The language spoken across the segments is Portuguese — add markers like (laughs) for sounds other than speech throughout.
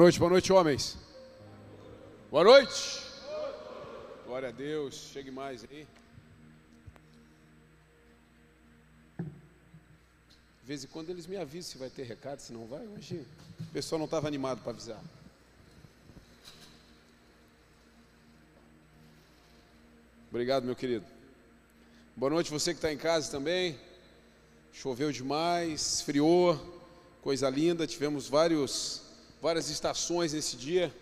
noite, boa noite, homens. Boa noite. Glória a Deus. Chegue mais aí. De vez em quando eles me avisam se vai ter recado, se não vai. Hoje o pessoal não estava animado para avisar. Obrigado, meu querido. Boa noite, você que está em casa também. Choveu demais, esfriou, coisa linda. Tivemos vários, várias estações nesse dia.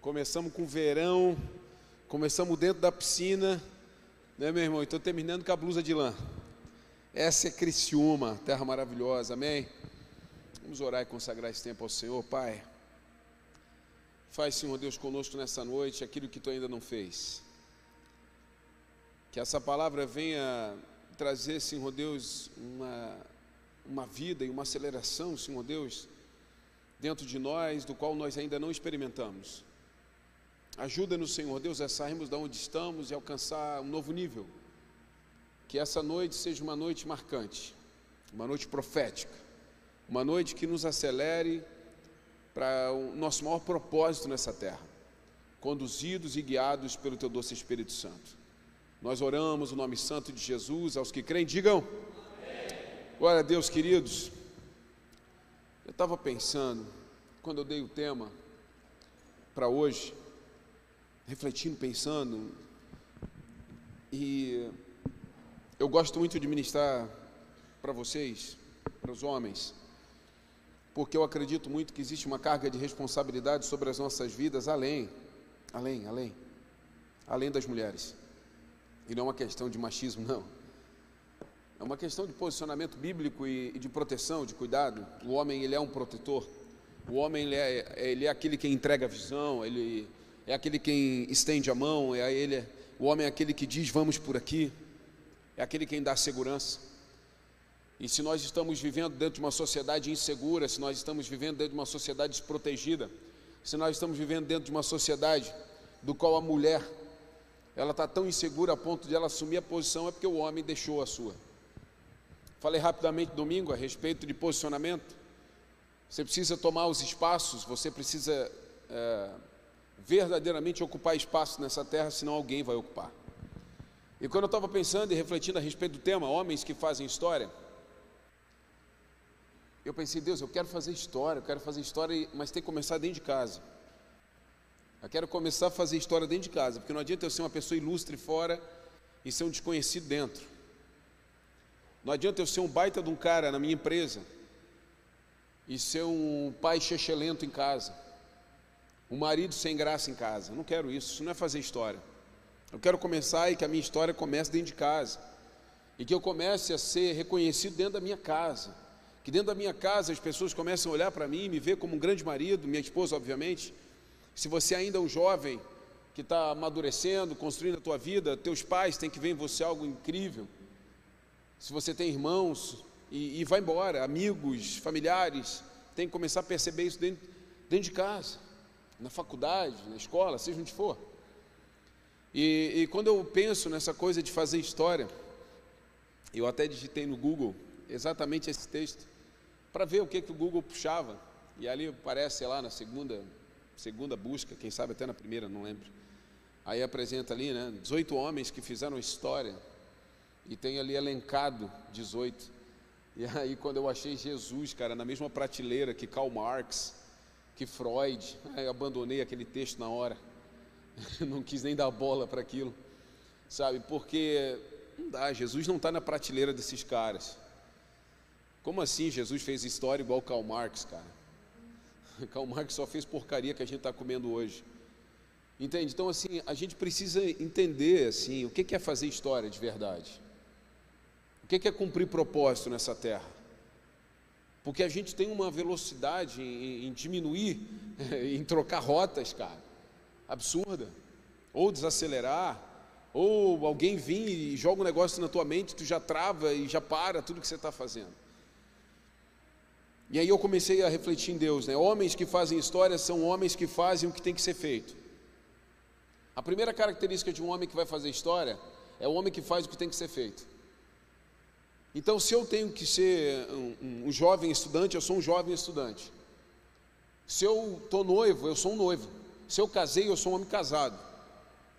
Começamos com verão, começamos dentro da piscina, né, meu irmão? Estou terminando com a blusa de lã. Essa é Criciúma, terra maravilhosa, amém? Vamos orar e consagrar esse tempo ao Senhor, Pai. Faz, Senhor Deus, conosco nessa noite aquilo que tu ainda não fez. Que essa palavra venha trazer, Senhor Deus, uma, uma vida e uma aceleração, Senhor Deus, dentro de nós, do qual nós ainda não experimentamos. Ajuda-nos, Senhor Deus, a sairmos de onde estamos e alcançar um novo nível. Que essa noite seja uma noite marcante, uma noite profética, uma noite que nos acelere para o nosso maior propósito nessa terra, conduzidos e guiados pelo Teu doce Espírito Santo. Nós oramos o nome santo de Jesus, aos que creem, digam. Glória a Deus, queridos. Eu estava pensando, quando eu dei o tema para hoje, refletindo, pensando, e eu gosto muito de ministrar para vocês, para os homens, porque eu acredito muito que existe uma carga de responsabilidade sobre as nossas vidas além, além, além, além das mulheres. E não é uma questão de machismo, não. É uma questão de posicionamento bíblico e, e de proteção, de cuidado. O homem, ele é um protetor. O homem, ele é, ele é aquele que entrega a visão, ele é aquele que estende a mão, é ele, o homem é aquele que diz vamos por aqui, é aquele quem dá segurança. E se nós estamos vivendo dentro de uma sociedade insegura, se nós estamos vivendo dentro de uma sociedade desprotegida, se nós estamos vivendo dentro de uma sociedade do qual a mulher ela está tão insegura a ponto de ela assumir a posição, é porque o homem deixou a sua. Falei rapidamente domingo a respeito de posicionamento. Você precisa tomar os espaços, você precisa é, verdadeiramente ocupar espaço nessa terra, senão alguém vai ocupar. E quando eu estava pensando e refletindo a respeito do tema, homens que fazem história, eu pensei, Deus, eu quero fazer história, eu quero fazer história, mas tem que começar dentro de casa. Eu quero começar a fazer história dentro de casa, porque não adianta eu ser uma pessoa ilustre fora e ser um desconhecido dentro. Não adianta eu ser um baita de um cara na minha empresa e ser um pai chechelento em casa, um marido sem graça em casa. Não quero isso, isso não é fazer história. Eu quero começar e que a minha história comece dentro de casa e que eu comece a ser reconhecido dentro da minha casa. Que dentro da minha casa as pessoas comecem a olhar para mim e me ver como um grande marido, minha esposa, obviamente se você ainda é um jovem que está amadurecendo, construindo a tua vida, teus pais têm que ver em você algo incrível. Se você tem irmãos e, e vai embora, amigos, familiares, tem que começar a perceber isso dentro, dentro de casa, na faculdade, na escola, seja onde for. E, e quando eu penso nessa coisa de fazer história, eu até digitei no Google exatamente esse texto para ver o que, que o Google puxava. E ali aparece lá na segunda segunda busca, quem sabe até na primeira, não lembro. Aí apresenta ali, né, 18 homens que fizeram história e tem ali elencado 18. E aí quando eu achei Jesus, cara, na mesma prateleira que Karl Marx, que Freud, eu abandonei aquele texto na hora. (laughs) não quis nem dar bola para aquilo. Sabe? Porque não dá, Jesus não está na prateleira desses caras. Como assim Jesus fez história igual Karl Marx, cara? (laughs) Karl Marx só fez porcaria que a gente está comendo hoje. Entende? Então, assim, a gente precisa entender, assim, o que é fazer história de verdade. O que é cumprir propósito nessa terra. Porque a gente tem uma velocidade em, em diminuir, (laughs) em trocar rotas, cara, absurda. Ou desacelerar, ou alguém vir e joga um negócio na tua mente, tu já trava e já para tudo que você está fazendo. E aí eu comecei a refletir em Deus, né? Homens que fazem história são homens que fazem o que tem que ser feito. A primeira característica de um homem que vai fazer história é o homem que faz o que tem que ser feito. Então, se eu tenho que ser um, um, jovem estudante, eu sou um jovem estudante. Se eu estou noivo, eu sou um noivo. Se eu casei, eu sou um homem casado.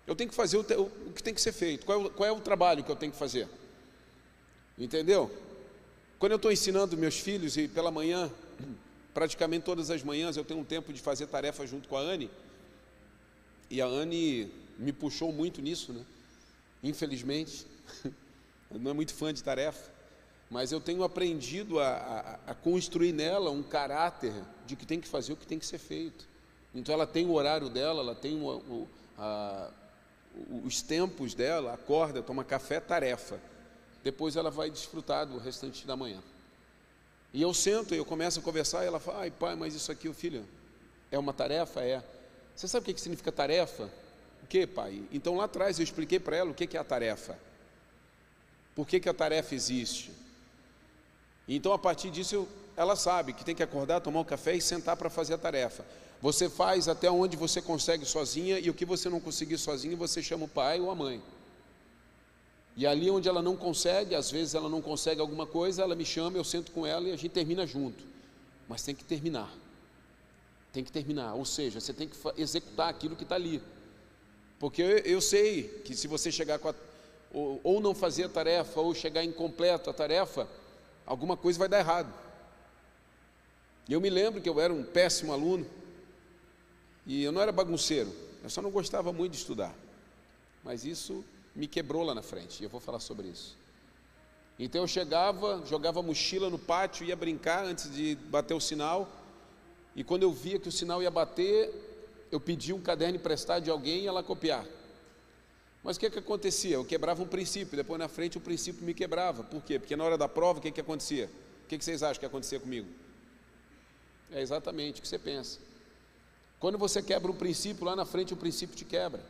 Eu tenho que fazer o, o que tem que ser feito. Qual é o, qual é o trabalho que eu tenho que fazer? Entendeu? Quando eu estou ensinando meus filhos e pela manhã, (clears throat) praticamente todas as manhãs, eu tenho um tempo de fazer tarefa junto com a Anne. E a Anne me puxou muito nisso, né? Infelizmente, (laughs) não é muito fã de tarefa, mas eu tenho aprendido a, a, a, construir nela um caráter de que tem que fazer o que tem que ser feito. Então ela tem o horário dela, ela tem o, o, a, os tempos dela, acorda, toma café, tarefa. Depois ela vai desfrutar do restante da manhã. E eu sento e eu começo a conversar e ela fala, ai pai, mas isso aqui, o filho, é uma tarefa? É. Você sabe o que, significa tarefa? O que, pai? Então lá atrás eu expliquei para ela o que, que é a tarefa. Por que, que a tarefa existe? Então a partir disso ela sabe que tem que acordar, tomar um café e sentar para fazer a tarefa. Você faz até onde você consegue sozinha e o que você não conseguir sozinha, você chama o pai ou a mãe. E ali onde ela não consegue, às vezes ela não consegue alguma coisa, ela me chama, eu sento com ela e a gente termina junto. Mas tem que terminar. Tem que terminar, ou seja, você tem que executar aquilo que está ali. Porque eu, eu, sei que se você chegar a, ou, ou não fazer a tarefa, ou chegar incompleto a tarefa, alguma coisa vai dar errado. E eu me lembro que eu era um péssimo aluno, e eu não era bagunceiro, eu só não gostava muito de estudar. Mas isso me quebrou lá na frente, e eu vou falar sobre isso. Então eu chegava, jogava mochila no pátio, ia brincar antes de bater o sinal, e quando eu via que o sinal ia bater, eu pedia um caderno emprestado de alguém e ela copiar. Mas o que, que acontecia? Eu quebrava um princípio, depois na frente o princípio me quebrava. Por quê? Porque na hora da prova, o que, que acontecia? O que, que vocês acham que acontecia comigo? É exatamente o que você pensa. Quando você quebra um princípio, lá na frente o princípio te quebra.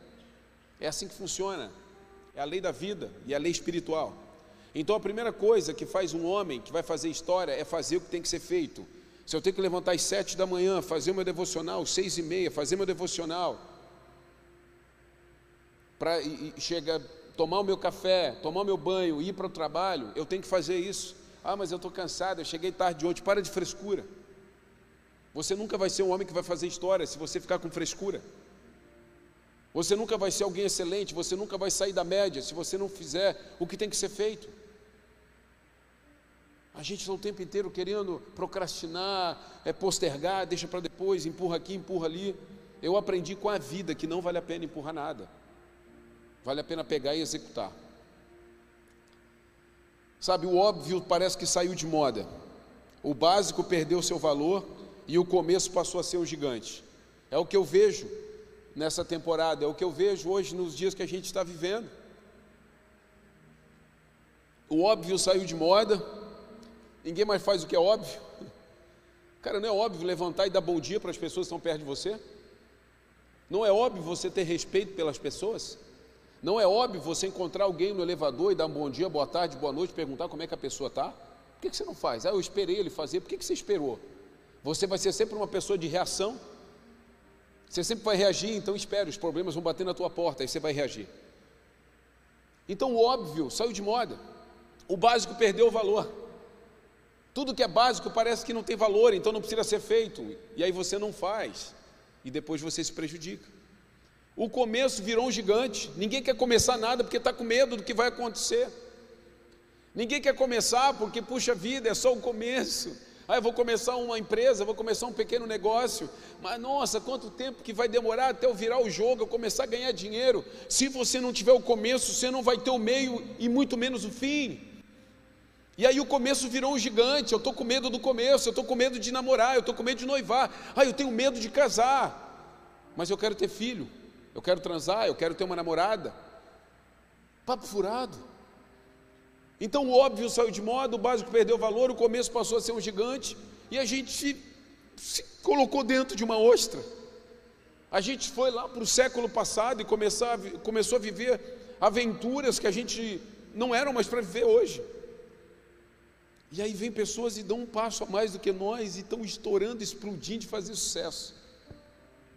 É assim que funciona. É a lei da vida e a lei espiritual. Então a primeira coisa que faz um homem que vai fazer história é fazer o que tem que ser feito. Se eu tenho que levantar às sete da manhã, fazer meu devocional, seis e meia, fazer meu devocional, para chegar, tomar o meu café, tomar o meu banho, ir para o trabalho, eu tenho que fazer isso. Ah, mas eu estou cansado, eu cheguei tarde ontem, para de frescura. Você nunca vai ser um homem que vai fazer história se você ficar com frescura. Você nunca vai ser alguém excelente, você nunca vai sair da média se você não fizer o que tem que ser feito. A gente está o tempo inteiro querendo procrastinar, é, postergar, deixa para depois, empurra aqui, empurra ali. Eu aprendi com a vida que não vale a pena empurrar nada, vale a pena pegar e executar. Sabe, o óbvio parece que saiu de moda, o básico perdeu seu valor e o começo passou a ser um gigante. É o que eu vejo nessa temporada, é o que eu vejo hoje nos dias que a gente está vivendo. O óbvio saiu de moda, ninguém mais faz o que é óbvio. Cara, não é óbvio levantar e dar bom dia para as pessoas que estão perto de você? Não é óbvio você ter respeito pelas pessoas? Não é óbvio você encontrar alguém no elevador e dar um bom dia, boa tarde, boa noite, perguntar como é que a pessoa está? Por que, que você não faz? Ah, eu esperei ele fazer, por que, que você esperou? Você vai ser sempre uma pessoa de reação? Você sempre vai reagir, então espere, os problemas vão bater na tua porta, aí você vai reagir. Então o óbvio saiu de moda, o básico perdeu o valor. Tudo que é básico parece que não tem valor, então não precisa ser feito, e aí você não faz, e depois você se prejudica. O começo virou um gigante, ninguém quer começar nada porque está com medo do que vai acontecer. Ninguém quer começar porque, puxa vida, é só o começo. Ah, eu vou começar uma empresa, vou começar um pequeno negócio, mas nossa, quanto tempo que vai demorar até eu virar o jogo, eu começar a ganhar dinheiro. Se você não tiver o começo, você não vai ter o meio e muito menos o fim. E aí o começo virou um gigante. Eu estou com medo do começo, eu estou com medo de namorar, eu estou com medo de noivar. Ah, eu tenho medo de casar, mas eu quero ter filho, eu quero transar, eu quero ter uma namorada. Papo furado. Então o óbvio saiu de moda, o básico perdeu valor, o começo passou a ser um gigante e a gente se colocou dentro de uma ostra. A gente foi lá para o século passado e começar, começou a viver aventuras que a gente não eram mais para viver hoje. E aí vem pessoas e dão um passo a mais do que nós e estão estourando, explodindo de fazer sucesso.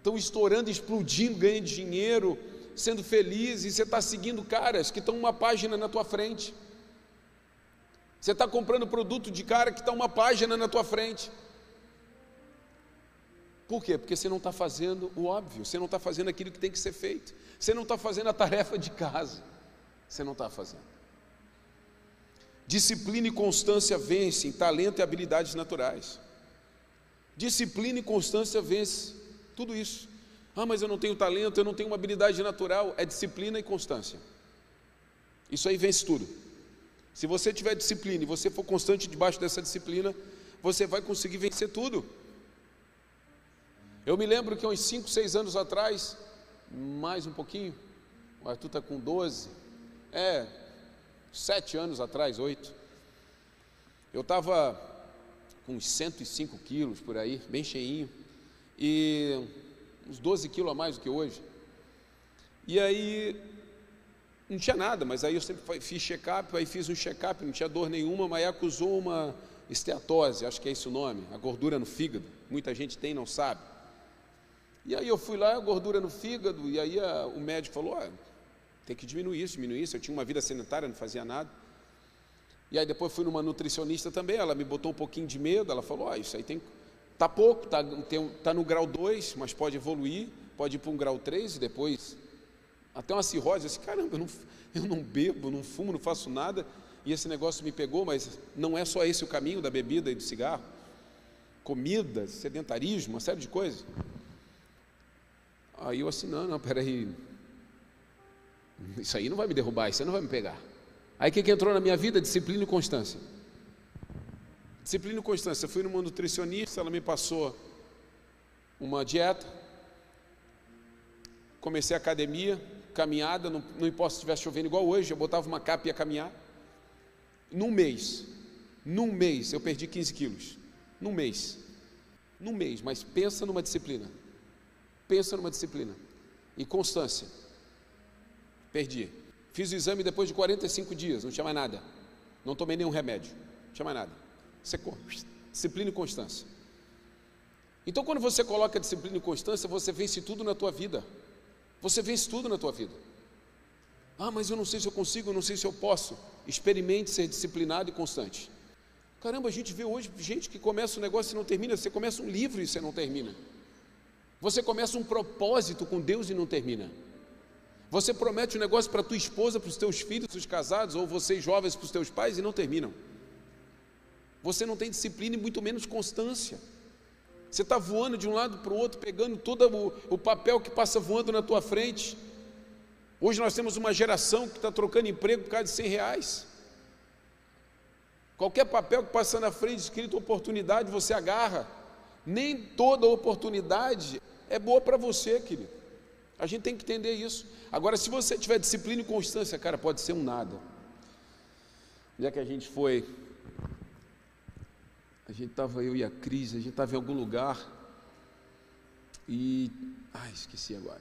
Estão estourando, explodindo, ganhando dinheiro, sendo felizes, e você está seguindo caras que estão uma página na tua frente. Você está comprando produto de cara que está uma página na tua frente. Por quê? Porque você não está fazendo o óbvio, você não está fazendo aquilo que tem que ser feito, você não está fazendo a tarefa de casa, você não está fazendo. Disciplina e constância vencem talento e habilidades naturais. Disciplina e constância vencem tudo isso. Ah, mas eu não tenho talento, eu não tenho uma habilidade natural. É disciplina e constância. Isso aí vence tudo. Se você tiver disciplina e você for constante debaixo dessa disciplina, você vai conseguir vencer tudo. Eu me lembro que uns 5, 6 anos atrás, mais um pouquinho, o Arthur está com 12, é, sete anos atrás, oito, eu estava com uns 105 quilos por aí, bem cheinho, e uns 12 quilos a mais do que hoje. E aí, não tinha nada, mas aí eu sempre fiz check-up, aí fiz um check-up, não tinha dor nenhuma, mas aí acusou uma esteatose, acho que é esse o nome, a gordura no fígado, muita gente tem não sabe. E aí eu fui lá, a gordura no fígado, e aí a, o médico falou, ah, tem que diminuir isso, diminuir isso. Eu tinha uma vida sedentária, não fazia nada. E aí depois fui numa nutricionista também, ela me botou um pouquinho de medo, ela falou, ah, isso aí tem, tá pouco, tá, tem, tá no grau 2, mas pode evoluir, pode ir para um grau 3 e depois até uma cirrose, disse, caramba, eu não, eu não bebo, não fumo, não faço nada, e esse negócio me pegou, mas não é só esse o caminho da bebida e do cigarro. Comida, sedentarismo, uma série de coisas. Aí eu assim, não, não, peraí. Isso aí não vai me derrubar, isso aí não vai me pegar. Aí o que, que entrou na minha vida? Disciplina e constância. Disciplina e constância. Eu fui numa nutricionista, ela me passou uma dieta. Comecei a academia, caminhada, não, não importa se estivesse chovendo igual hoje, eu botava uma capa e ia caminhar. Num mês, num mês eu perdi 15 quilos. Num mês. Num mês, mas pensa numa disciplina. Pensa numa disciplina. E constância. Perdi. Fiz o exame depois de 45 dias, não tinha mais nada. Não tomei nenhum remédio, não tinha mais nada. Disciplina e constância. Então, quando você coloca disciplina e constância, você vence tudo na tua vida. Você vence tudo na tua vida. Ah, mas eu não sei se eu consigo, eu não sei se eu posso. Experimente ser disciplinado e constante. Caramba, a gente vê hoje gente que começa um negócio e não termina. Você começa um livro e você não termina. Você começa um propósito com Deus e não termina. Você promete um negócio para tua esposa, para os teus filhos, os casados, ou vocês jovens para os teus pais e não terminam. Você não tem disciplina e muito menos constância. Você está voando de um lado para o outro, pegando todo o, o, papel que passa voando na tua frente. Hoje nós temos uma geração que está trocando emprego por causa de 100 reais. Qualquer papel que passa na frente escrito oportunidade, você agarra. Nem toda oportunidade é boa para você, querido. A gente tem que entender isso. Agora, se você tiver disciplina e constância, cara, pode ser um nada. Já que a gente foi, a gente estava, eu e a Cris, a gente estava em algum lugar e. Ai, esqueci agora.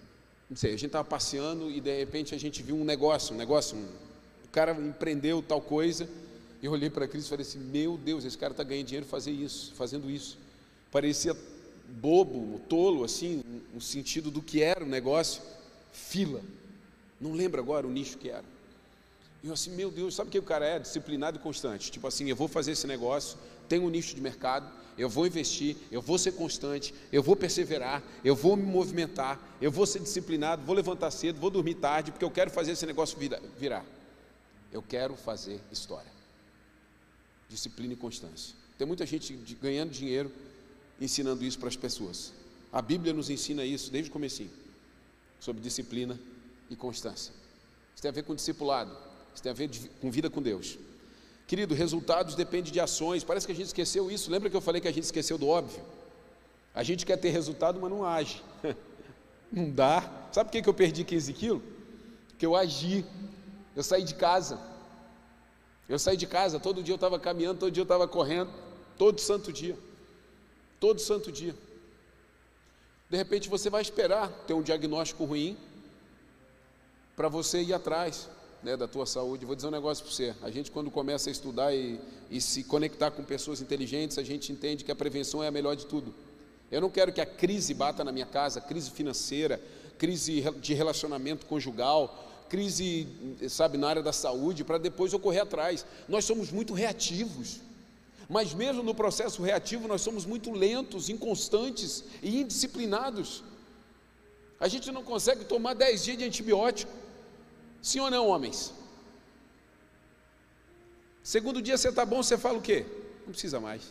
Não sei, a gente estava passeando e de repente a gente viu um negócio, um negócio, um, cara empreendeu tal coisa. Eu olhei para a Cris e falei assim: Meu Deus, esse cara está ganhando dinheiro fazer isso, fazendo isso. Parecia bobo, tolo, assim, no sentido do que era o negócio, fila. Não lembro agora o nicho que era. E eu assim, meu Deus, sabe o que o cara é? Disciplinado e constante. Tipo assim, eu vou fazer esse negócio, tenho um nicho de mercado, eu vou investir, eu vou ser constante, eu vou perseverar, eu vou me movimentar, eu vou ser disciplinado, vou levantar cedo, vou dormir tarde, porque eu quero fazer esse negócio virar. Eu quero fazer história. Disciplina e constância. Tem muita gente ganhando dinheiro ensinando isso para as pessoas. A Bíblia nos ensina isso desde o comecinho, sobre disciplina e constância. Isso tem a ver com discipulado, isso tem a ver com vida com Deus. Querido, resultados dependem de ações. Parece que a gente esqueceu isso. Lembra que eu falei que a gente esqueceu do óbvio? A gente quer ter resultado, mas não age. (laughs) Não dá. Sabe por que eu perdi 15 quilos? Porque eu agi. Eu saí de casa. Eu saí de casa, todo dia eu estava caminhando, todo dia eu estava correndo, todo santo dia todo santo dia. De repente você vai esperar ter um diagnóstico ruim para você ir atrás né, da tua saúde. Vou dizer um negócio para você. A gente quando começa a estudar e, e se conectar com pessoas inteligentes, a gente entende que a prevenção é a melhor de tudo. Eu não quero que a crise bata na minha casa, crise financeira, crise de relacionamento conjugal, crise, sabe, na área da saúde, para depois eu correr atrás. Nós somos muito reativos. Mas mesmo no processo reativo, nós somos muito lentos, inconstantes e indisciplinados. A gente não consegue tomar 10 dias de antibiótico. Sim ou não, homens? Segundo dia você está bom, você fala o quê? Não precisa mais.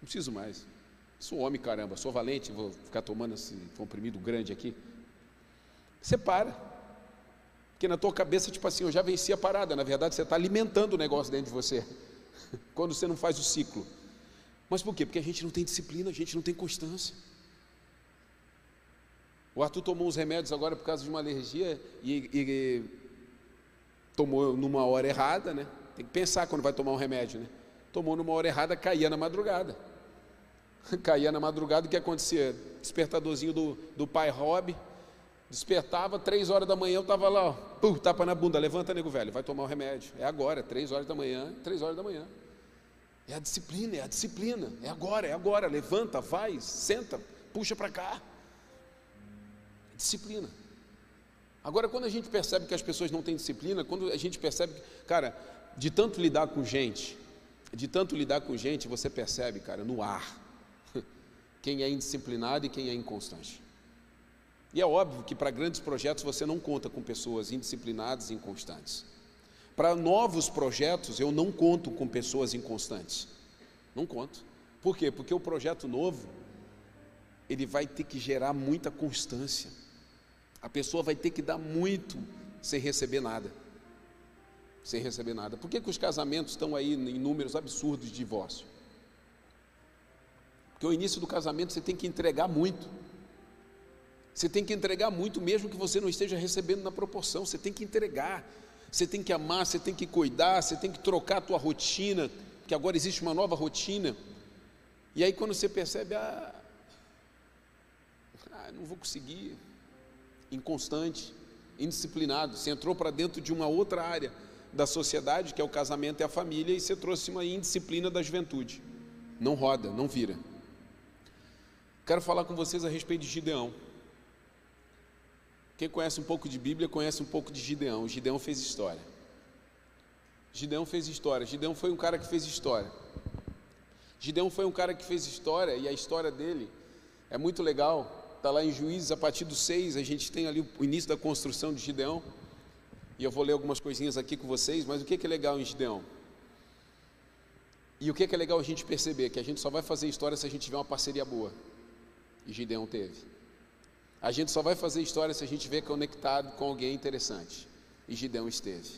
Não preciso mais. Sou homem, caramba, sou valente, vou ficar tomando esse comprimido grande aqui. Você para. Porque na tua cabeça, tipo assim, eu já venci a parada. Na verdade, você está alimentando o negócio dentro de você. (laughs) Quando você não faz o ciclo. Mas por quê? Porque a gente não tem disciplina, a gente não tem constância. O Arthur tomou uns remédios agora por causa de uma alergia e, e tomou numa hora errada, né? Tem que pensar quando vai tomar um remédio, né? Tomou numa hora errada, caía na madrugada. (laughs) caía na madrugada, o que acontecia? Despertadorzinho do, do pai Rob, Despertava, três horas da manhã, eu estava lá, ó, tapa na bunda, levanta, nego velho, vai tomar o remédio. É agora, três horas da manhã, três horas da manhã. É a disciplina, é a disciplina, é agora, é agora, levanta, vai, senta, puxa para cá. Disciplina. Agora, quando a gente percebe que as pessoas não têm disciplina, quando a gente percebe, cara, de tanto lidar com gente, de tanto lidar com gente, você percebe, cara, no ar, (laughs) quem é indisciplinado e quem é inconstante. E é óbvio que para grandes projetos você não conta com pessoas indisciplinadas e inconstantes. Para novos projetos eu não conto com pessoas inconstantes. Não conto. Por quê? Porque o projeto novo ele vai ter que gerar muita constância. A pessoa vai ter que dar muito sem receber nada. Sem receber nada. Por que, que os casamentos estão aí em números absurdos de divórcio? Porque o início do casamento você tem que entregar muito. Você tem que entregar muito, mesmo que você não esteja recebendo na proporção. Você tem que entregar. Você tem que amar, você tem que cuidar, você tem que trocar a tua rotina, que agora existe uma nova rotina. E aí quando você percebe, ah, ah não vou conseguir, inconstante, indisciplinado, você entrou para dentro de uma outra área da sociedade, que é o casamento e a família, e você trouxe uma indisciplina da juventude. Não roda, não vira. Quero falar com vocês a respeito de Gideão. Quem conhece um pouco de Bíblia conhece um pouco de Gideão. Gideão fez história. Gideão fez história. Gideão foi um cara que fez história. Gideão foi um cara que fez história e a história dele é muito legal. Está lá em Juízes, a partir do 6, a gente tem ali o início da construção de Gideão. E eu vou ler algumas coisinhas aqui com vocês, mas o que é legal em Gideão? E o que é legal a gente perceber? Que a gente só vai fazer história se a gente tiver uma parceria boa. E Gideão teve. A gente só vai fazer história se a gente estiver conectado com alguém interessante. E Gideão esteve.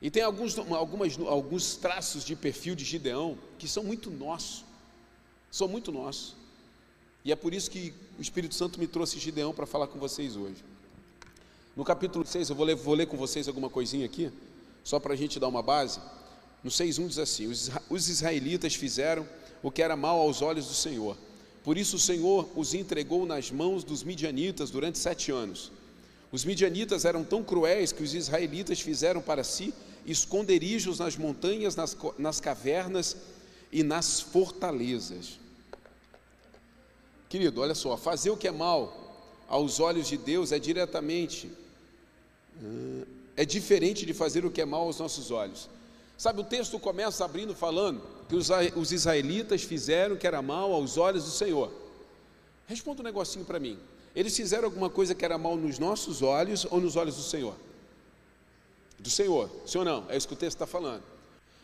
E tem alguns, algumas, alguns traços de perfil de Gideão que são muito nossos. São muito nossos. E é por isso que o Espírito Santo me trouxe Gideão para falar com vocês hoje. No capítulo 6, eu vou ler, vou ler com vocês alguma coisinha aqui, só para a gente dar uma base. No 6,1 diz assim: Os israelitas fizeram o que era mal aos olhos do Senhor por isso o Senhor os entregou nas mãos dos midianitas durante sete anos. Os midianitas eram tão cruéis que os israelitas fizeram para si esconderijos nas montanhas, nas, nas cavernas e nas fortalezas. Querido, olha só, fazer o que é mal aos olhos de Deus é diretamente, é diferente de fazer o que é mal aos nossos olhos. Sabe, o texto começa abrindo falando que os israelitas fizeram que era mal aos olhos do Senhor. Responda um negocinho para mim. Eles fizeram alguma coisa que era mal nos nossos olhos ou nos olhos do Senhor? Do Senhor, ou não? É isso que o texto está falando.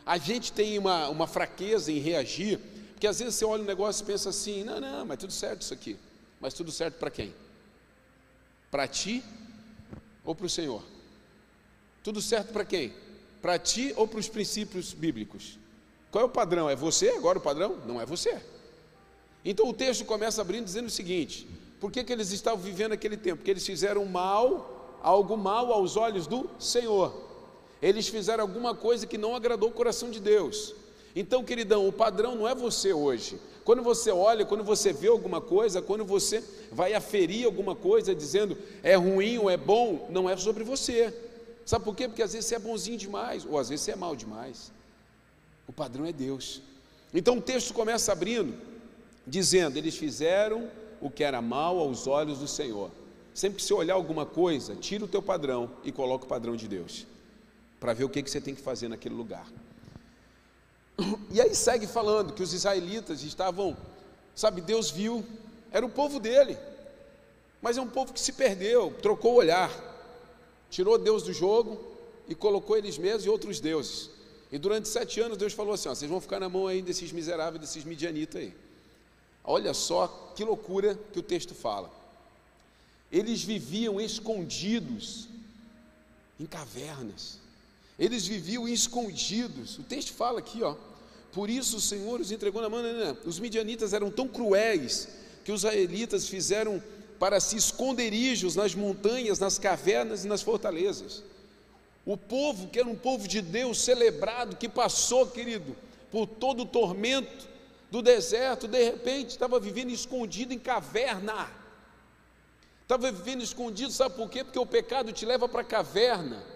A gente tem uma, uma fraqueza em reagir, porque às vezes você olha um negócio e pensa assim: não, não, mas tudo certo isso aqui. Mas tudo certo para quem? Para ti ou para o Senhor? Tudo certo para quem? Para ti ou para os princípios bíblicos? Qual é o padrão? É você agora o padrão? Não é você. Então o texto começa abrindo dizendo o seguinte: por que, que eles estavam vivendo aquele tempo? Porque eles fizeram mal, algo mal aos olhos do Senhor. Eles fizeram alguma coisa que não agradou o coração de Deus. Então, queridão, o padrão não é você hoje. Quando você olha, quando você vê alguma coisa, quando você vai aferir alguma coisa dizendo é ruim ou é bom, não é sobre você. Sabe por quê? Porque às vezes você é bonzinho demais, ou às vezes você é mal demais. O padrão é Deus. Então o texto começa abrindo, dizendo: Eles fizeram o que era mal aos olhos do Senhor. Sempre que você olhar alguma coisa, tira o teu padrão e coloca o padrão de Deus, para ver o que, que você tem que fazer naquele lugar. E aí segue falando que os israelitas estavam, sabe, Deus viu, era o povo dele, mas é um povo que se perdeu, trocou o olhar, tirou Deus do jogo e colocou eles mesmos e outros deuses. E durante sete anos Deus falou assim: ó, vocês vão ficar na mão aí desses miseráveis, desses midianitas aí. Olha só que loucura que o texto fala. Eles viviam escondidos em cavernas. Eles viviam escondidos. O texto fala aqui, ó. Por isso o Senhor os entregou na mão. Não, não, não. Os midianitas eram tão cruéis que os israelitas fizeram para si esconderijos nas montanhas, nas cavernas e nas fortalezas. O povo, que era um povo de Deus celebrado, que passou, querido, por todo o tormento do deserto, de repente estava vivendo escondido em caverna. Estava vivendo escondido, sabe por quê? Porque o pecado te leva para a caverna.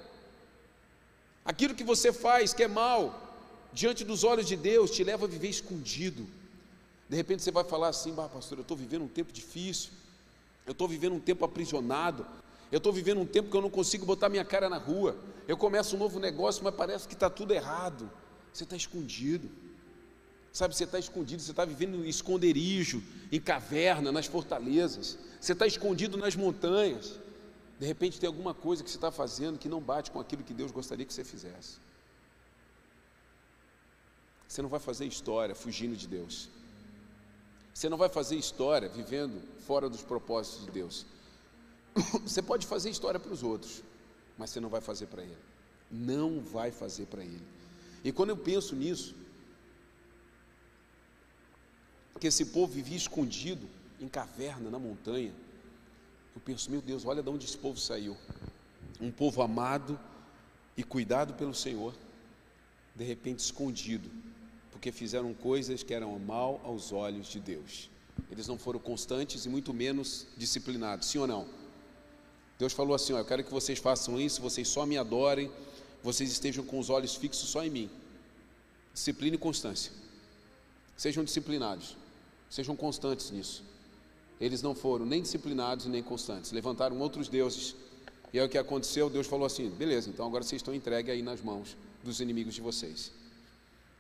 Aquilo que você faz que é mal, diante dos olhos de Deus, te leva a viver escondido. De repente você vai falar assim, bah, pastor, eu estou vivendo um tempo difícil, eu estou vivendo um tempo aprisionado, eu estou vivendo um tempo que eu não consigo botar minha cara na rua. Eu começo um novo negócio, mas parece que está tudo errado. Você está escondido. Sabe, você está escondido, você está vivendo em esconderijo, em caverna, nas fortalezas. Você está escondido nas montanhas. De repente tem alguma coisa que você está fazendo que não bate com aquilo que Deus gostaria que você fizesse. Você não vai fazer história fugindo de Deus. Você não vai fazer história vivendo fora dos propósitos de Deus. (coughs) Você pode fazer história para os outros, mas você não vai fazer para Ele. Não vai fazer para Ele. E quando eu penso nisso, que esse povo vivia escondido em caverna, na montanha, eu penso, meu Deus, olha de onde esse povo saiu. Um povo amado e cuidado pelo Senhor, de repente escondido, porque fizeram coisas que eram mal aos olhos de Deus. Eles não foram constantes e muito menos disciplinados, sim ou não? Deus falou assim: ó, Eu quero que vocês façam isso, vocês só me adorem, vocês estejam com os olhos fixos só em mim. Disciplina e constância. Sejam disciplinados, sejam constantes nisso. Eles não foram nem disciplinados nem constantes, levantaram outros deuses. E aí o que aconteceu? Deus falou assim: beleza, então agora vocês estão entregues aí nas mãos dos inimigos de vocês.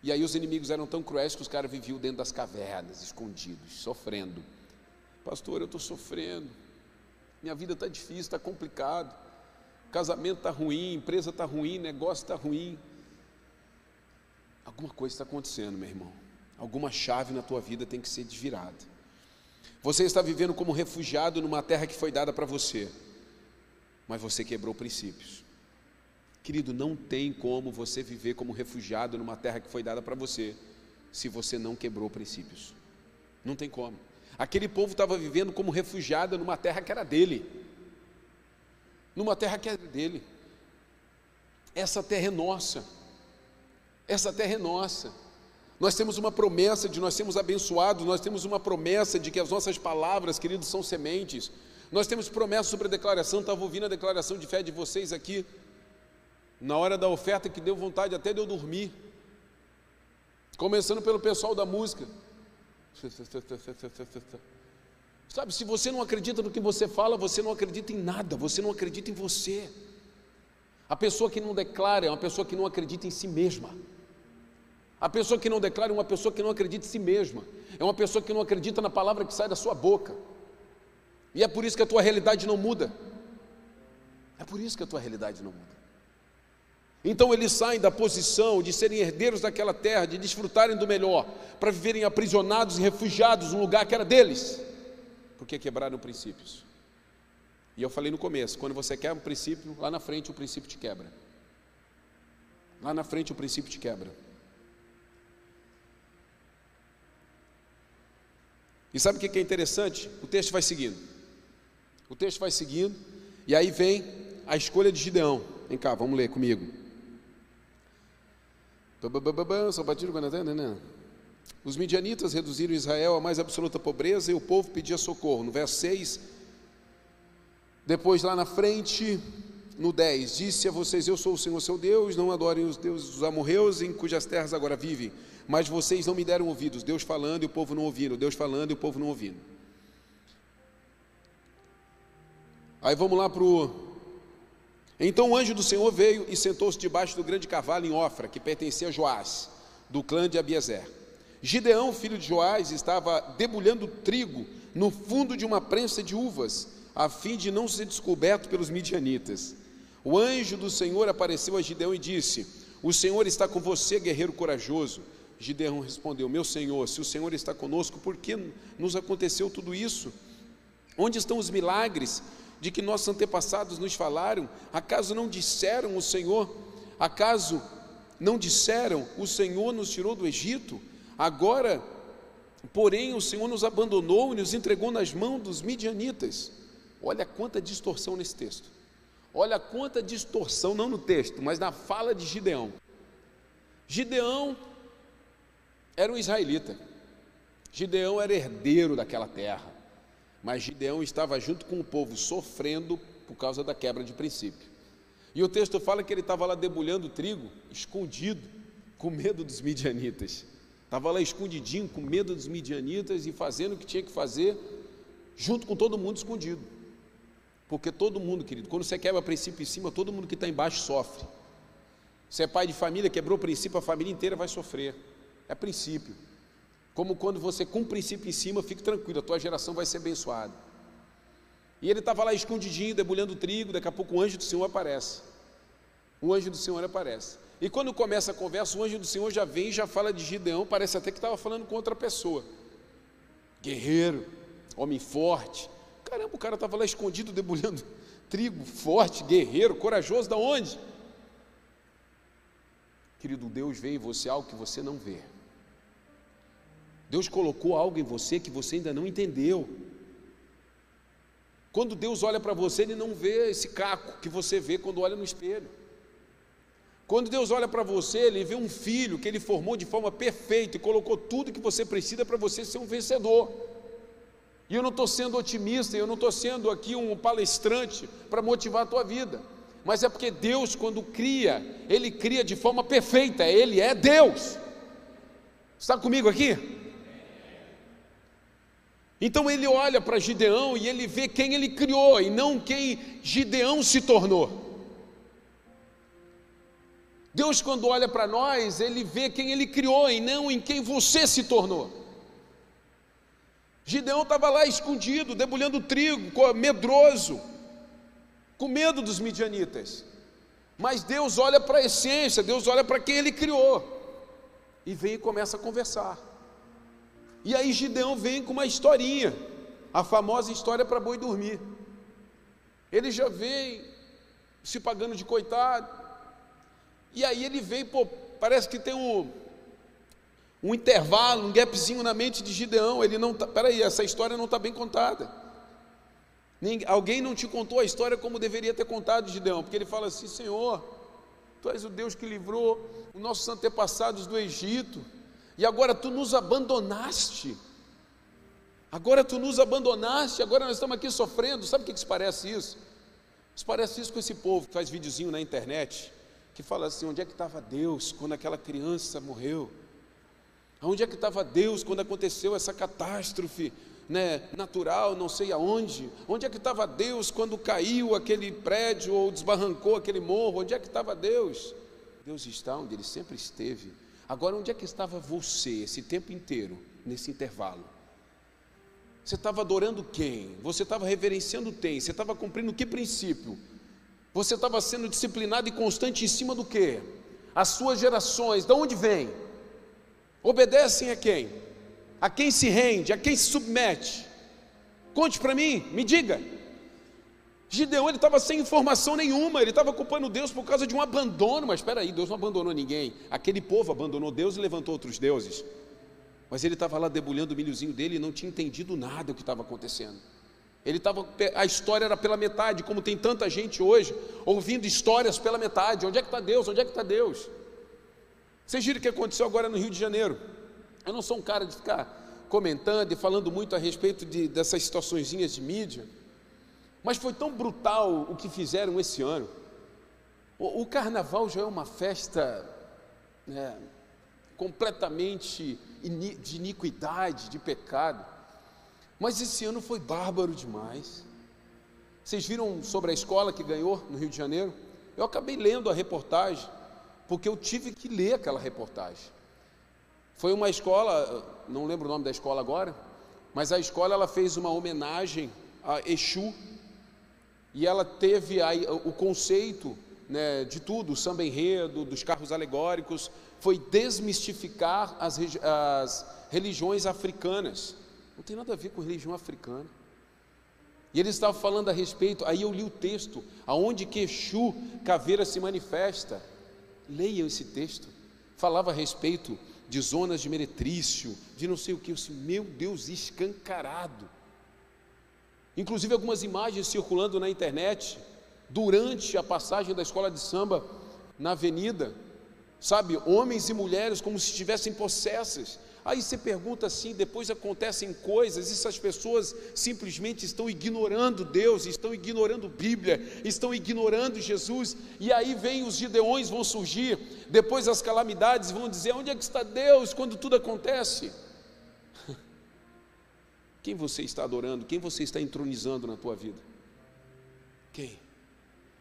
E aí os inimigos eram tão cruéis que os caras viviam dentro das cavernas, escondidos, sofrendo. Pastor, eu estou sofrendo. Minha vida está difícil, está complicado. Casamento está ruim, empresa está ruim, negócio está ruim. Alguma coisa está acontecendo, meu irmão. Alguma chave na tua vida tem que ser desvirada. Você está vivendo como refugiado numa terra que foi dada para você, mas você quebrou princípios. Querido, não tem como você viver como refugiado numa terra que foi dada para você, se você não quebrou princípios. Não tem como. Aquele povo estava vivendo como refugiado numa terra que era dele. Numa terra que era dele. Essa terra é nossa. Essa terra é nossa. Nós temos uma promessa de nós sermos abençoados, nós temos uma promessa de que as nossas palavras, queridos, são sementes. Nós temos promessa sobre a declaração, estava ouvindo a declaração de fé de vocês aqui, na hora da oferta que deu vontade até de eu dormir. Começando pelo pessoal da música. (laughs) Sabe, se você não acredita no que você fala, você não acredita em nada, você não acredita em você. A pessoa que não declara é uma pessoa que não acredita em si mesma. A pessoa que não declara é uma pessoa que não acredita em si mesma. É uma pessoa que não acredita na palavra que sai da sua boca. E é por isso que a tua realidade não muda. É por isso que a tua realidade não muda. Então eles saem da posição de serem herdeiros daquela terra, de desfrutarem do melhor, para viverem aprisionados e refugiados num lugar que era deles, porque quebraram princípios. E eu falei no começo: quando você quer um princípio, lá na frente o princípio te quebra. Lá na frente o princípio te quebra. E sabe o que é interessante? O texto vai seguindo. O texto vai seguindo, e aí vem a escolha de Gideão. Vem cá, vamos ler comigo. Os midianitas reduziram Israel à mais absoluta pobreza e o povo pedia socorro. No verso 6, depois lá na frente, no 10, disse a vocês: Eu sou o Senhor seu Deus, não adorem os deuses dos amorreus em cujas terras agora vivem. Mas vocês não me deram ouvidos, Deus falando e o povo não ouvindo, Deus falando e o povo não ouvindo. Aí vamos lá para o então o anjo do Senhor veio e sentou-se debaixo do grande cavalo em Ofra, que pertencia a Joás, do clã de Abiezer. Gideão, filho de Joás, estava debulhando trigo no fundo de uma prensa de uvas, a fim de não ser descoberto pelos midianitas. O anjo do Senhor apareceu a Gideão e disse: O Senhor está com você, guerreiro corajoso. Gideão respondeu: Meu Senhor, se o Senhor está conosco, por que nos aconteceu tudo isso? Onde estão os milagres de que nossos antepassados nos falaram? Acaso não disseram o Senhor? Acaso não disseram o Senhor nos tirou do Egito? Agora, porém, o Senhor nos abandonou e nos entregou nas mãos dos midianitas. Olha quanta distorção nesse texto. Olha quanta distorção, não no texto, mas na fala de Gideão. Gideão era um israelita. Gideão era herdeiro daquela terra. Mas Gideão estava junto com o povo sofrendo por causa da quebra de princípio. E o texto fala que ele estava lá debulhando trigo, escondido, com medo dos midianitas. Estava lá escondidinho, com medo dos midianitas e fazendo o que tinha que fazer, junto com todo mundo escondido. Porque todo mundo, querido, quando você quebra princípio em cima, todo mundo que está embaixo sofre. Você é pai de família, quebrou princípio, a família inteira vai sofrer. É princípio. Como quando você com o princípio em cima, fique tranquilo, a tua geração vai ser abençoada. E ele estava lá escondidinho, debulhando trigo, daqui a pouco o anjo do Senhor aparece. O anjo do Senhor aparece. E quando começa a conversa, o anjo do Senhor já vem e já fala de Gideão, parece até que estava falando com outra pessoa. Guerreiro, homem forte. Caramba, o cara estava lá escondido, debulhando (laughs) trigo, forte, guerreiro, corajoso, da onde? Querido, Deus vê em você algo que você não vê. Deus colocou algo em você que você ainda não entendeu. Quando Deus olha para você, Ele não vê esse caco que você vê quando olha no espelho. Quando Deus olha para você, Ele vê um filho que Ele formou de forma perfeita e colocou tudo que você precisa para você ser um vencedor. E eu não estou sendo otimista, eu não estou sendo aqui um palestrante para motivar a tua vida. Mas é porque Deus, quando cria, Ele cria de forma perfeita, Ele é Deus. Está comigo aqui? Então ele olha para Gideão e ele vê quem ele criou e não quem Gideão se tornou. Deus, quando olha para nós, ele vê quem ele criou e não em quem você se tornou. Gideão estava lá escondido, debulhando trigo, medroso, com medo dos midianitas. Mas Deus olha para a essência, Deus olha para quem ele criou. E vem e começa a conversar. E aí Gideão vem com uma historinha, a famosa história para boi dormir. Ele já vem se pagando de coitado. E aí ele vem, pô, parece que tem um, um intervalo, um gapzinho na mente de Gideão. Ele não tá, peraí, essa história não está bem contada. Ninguém, alguém não te contou a história como deveria ter contado, Gideão, porque ele fala assim: Senhor, tu és o Deus que livrou os nossos antepassados do Egito e agora tu nos abandonaste. Agora tu nos abandonaste, agora nós estamos aqui sofrendo. Sabe o que, que parece isso? Isso parece isso com esse povo que faz videozinho na internet, que fala assim: onde é que estava Deus quando aquela criança morreu? Onde é que estava Deus quando aconteceu essa catástrofe né, natural, não sei aonde? Onde é que estava Deus quando caiu aquele prédio ou desbarrancou aquele morro? Onde é que estava Deus? Deus está onde Ele sempre esteve Agora, onde é que estava você esse tempo inteiro, nesse intervalo? Você estava adorando quem? Você estava reverenciando quem? Você estava cumprindo que princípio? Você estava sendo disciplinado e constante em cima do que? As suas gerações, de onde vêm? Obedecem a quem? A quem se rende? A quem se submete? Conte para mim, me diga. Gideão ele estava sem informação nenhuma, ele estava culpando Deus por causa de um abandono, mas espera aí, Deus não abandonou ninguém. Aquele povo abandonou Deus e levantou outros deuses. Mas ele estava lá debulhando o milhozinho dele e não tinha entendido nada do que estava acontecendo. Ele estava, a história era pela metade, como tem tanta gente hoje ouvindo histórias pela metade. Onde é que está Deus? Onde é que está Deus? Vocês viram o que aconteceu agora no Rio de Janeiro? Eu não sou um cara de ficar comentando e falando muito a respeito de, dessas situaçõezinhas de mídia. Mas foi tão brutal o que fizeram esse ano. O, o carnaval já é uma festa né, completamente de iniquidade, de pecado. Mas esse ano foi bárbaro demais. Vocês viram sobre a escola que ganhou no Rio de Janeiro? Eu acabei lendo a reportagem, porque eu tive que ler aquela reportagem. Foi uma escola, não lembro o nome da escola agora, mas a escola ela fez uma homenagem a Exu e ela teve o conceito né, de tudo, o samba enredo, dos carros alegóricos, foi desmistificar as, as religiões africanas. Não tem nada a ver com religião africana. E ele estava falando a respeito, aí eu li o texto, aonde que Exu, caveira, se manifesta. Leiam esse texto. Falava a respeito de zonas de meretrício, de não sei o que. Eu disse, meu Deus, escancarado. Inclusive algumas imagens circulando na internet, durante a passagem da escola de samba na avenida, sabe, homens e mulheres como se estivessem possessas, Aí você pergunta assim, depois acontecem coisas, e essas pessoas simplesmente estão ignorando Deus, estão ignorando Bíblia, estão ignorando Jesus, e aí vem os gideões vão surgir, depois as calamidades vão dizer: onde é que está Deus quando tudo acontece? Quem você está adorando? Quem você está entronizando na tua vida? Quem?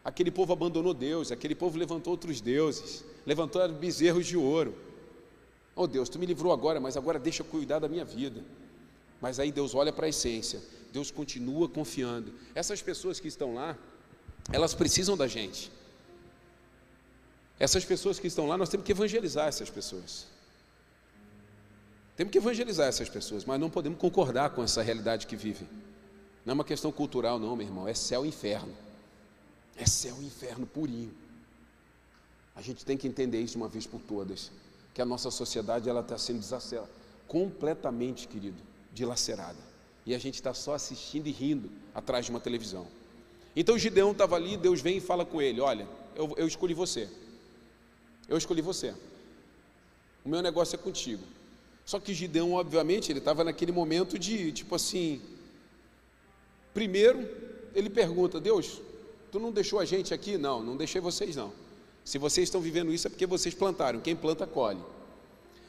Aquele povo abandonou Deus, aquele povo levantou outros deuses, levantou bezerros de ouro. Oh Deus, tu me livrou agora, mas agora deixa eu cuidar da minha vida. Mas aí Deus olha para a essência, Deus continua confiando. Essas pessoas que estão lá, elas precisam da gente. Essas pessoas que estão lá, nós temos que evangelizar essas pessoas. Temos que evangelizar essas pessoas, mas não podemos concordar com essa realidade que vivem. Não é uma questão cultural, não, meu irmão, é céu e inferno. É céu e inferno purinho. A gente tem que entender isso uma vez por todas que a nossa sociedade ela está sendo desacerada, completamente, querido, dilacerada. E a gente está só assistindo e rindo atrás de uma televisão. Então Gideão estava ali, Deus vem e fala com ele: Olha, eu, eu escolhi você. Eu escolhi você. O meu negócio é contigo. Só que Gideão, obviamente, ele estava naquele momento de tipo assim. Primeiro, ele pergunta: Deus, tu não deixou a gente aqui? Não, não deixei vocês não. Se vocês estão vivendo isso é porque vocês plantaram, quem planta colhe.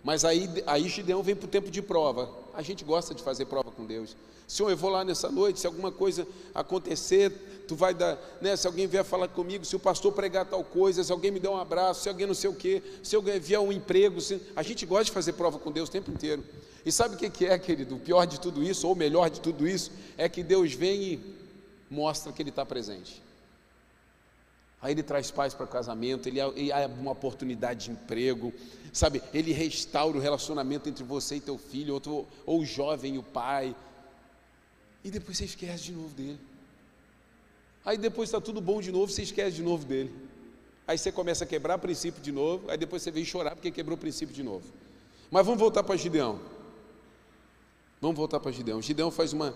Mas aí, aí Gideão vem para o tempo de prova. A gente gosta de fazer prova com Deus. Senhor, eu vou lá nessa noite, se alguma coisa acontecer, tu vai dar, né, se alguém vier falar comigo, se o pastor pregar tal coisa, se alguém me der um abraço, se alguém não sei o quê, se alguém vier um emprego, se... a gente gosta de fazer prova com Deus o tempo inteiro. E sabe o que é, querido? O pior de tudo isso, ou o melhor de tudo isso, é que Deus vem e mostra que Ele está presente. Aí ele traz paz para o casamento, ele abre uma oportunidade de emprego, sabe? Ele restaura o relacionamento entre você e teu filho, ou o jovem e o pai. E depois você esquece de novo dele. Aí depois está tudo bom de novo, você esquece de novo dele. Aí você começa a quebrar princípio de novo, aí depois você vem chorar porque quebrou o princípio de novo. Mas vamos voltar para Gideão. Vamos voltar para Gideão. Gideão faz uma.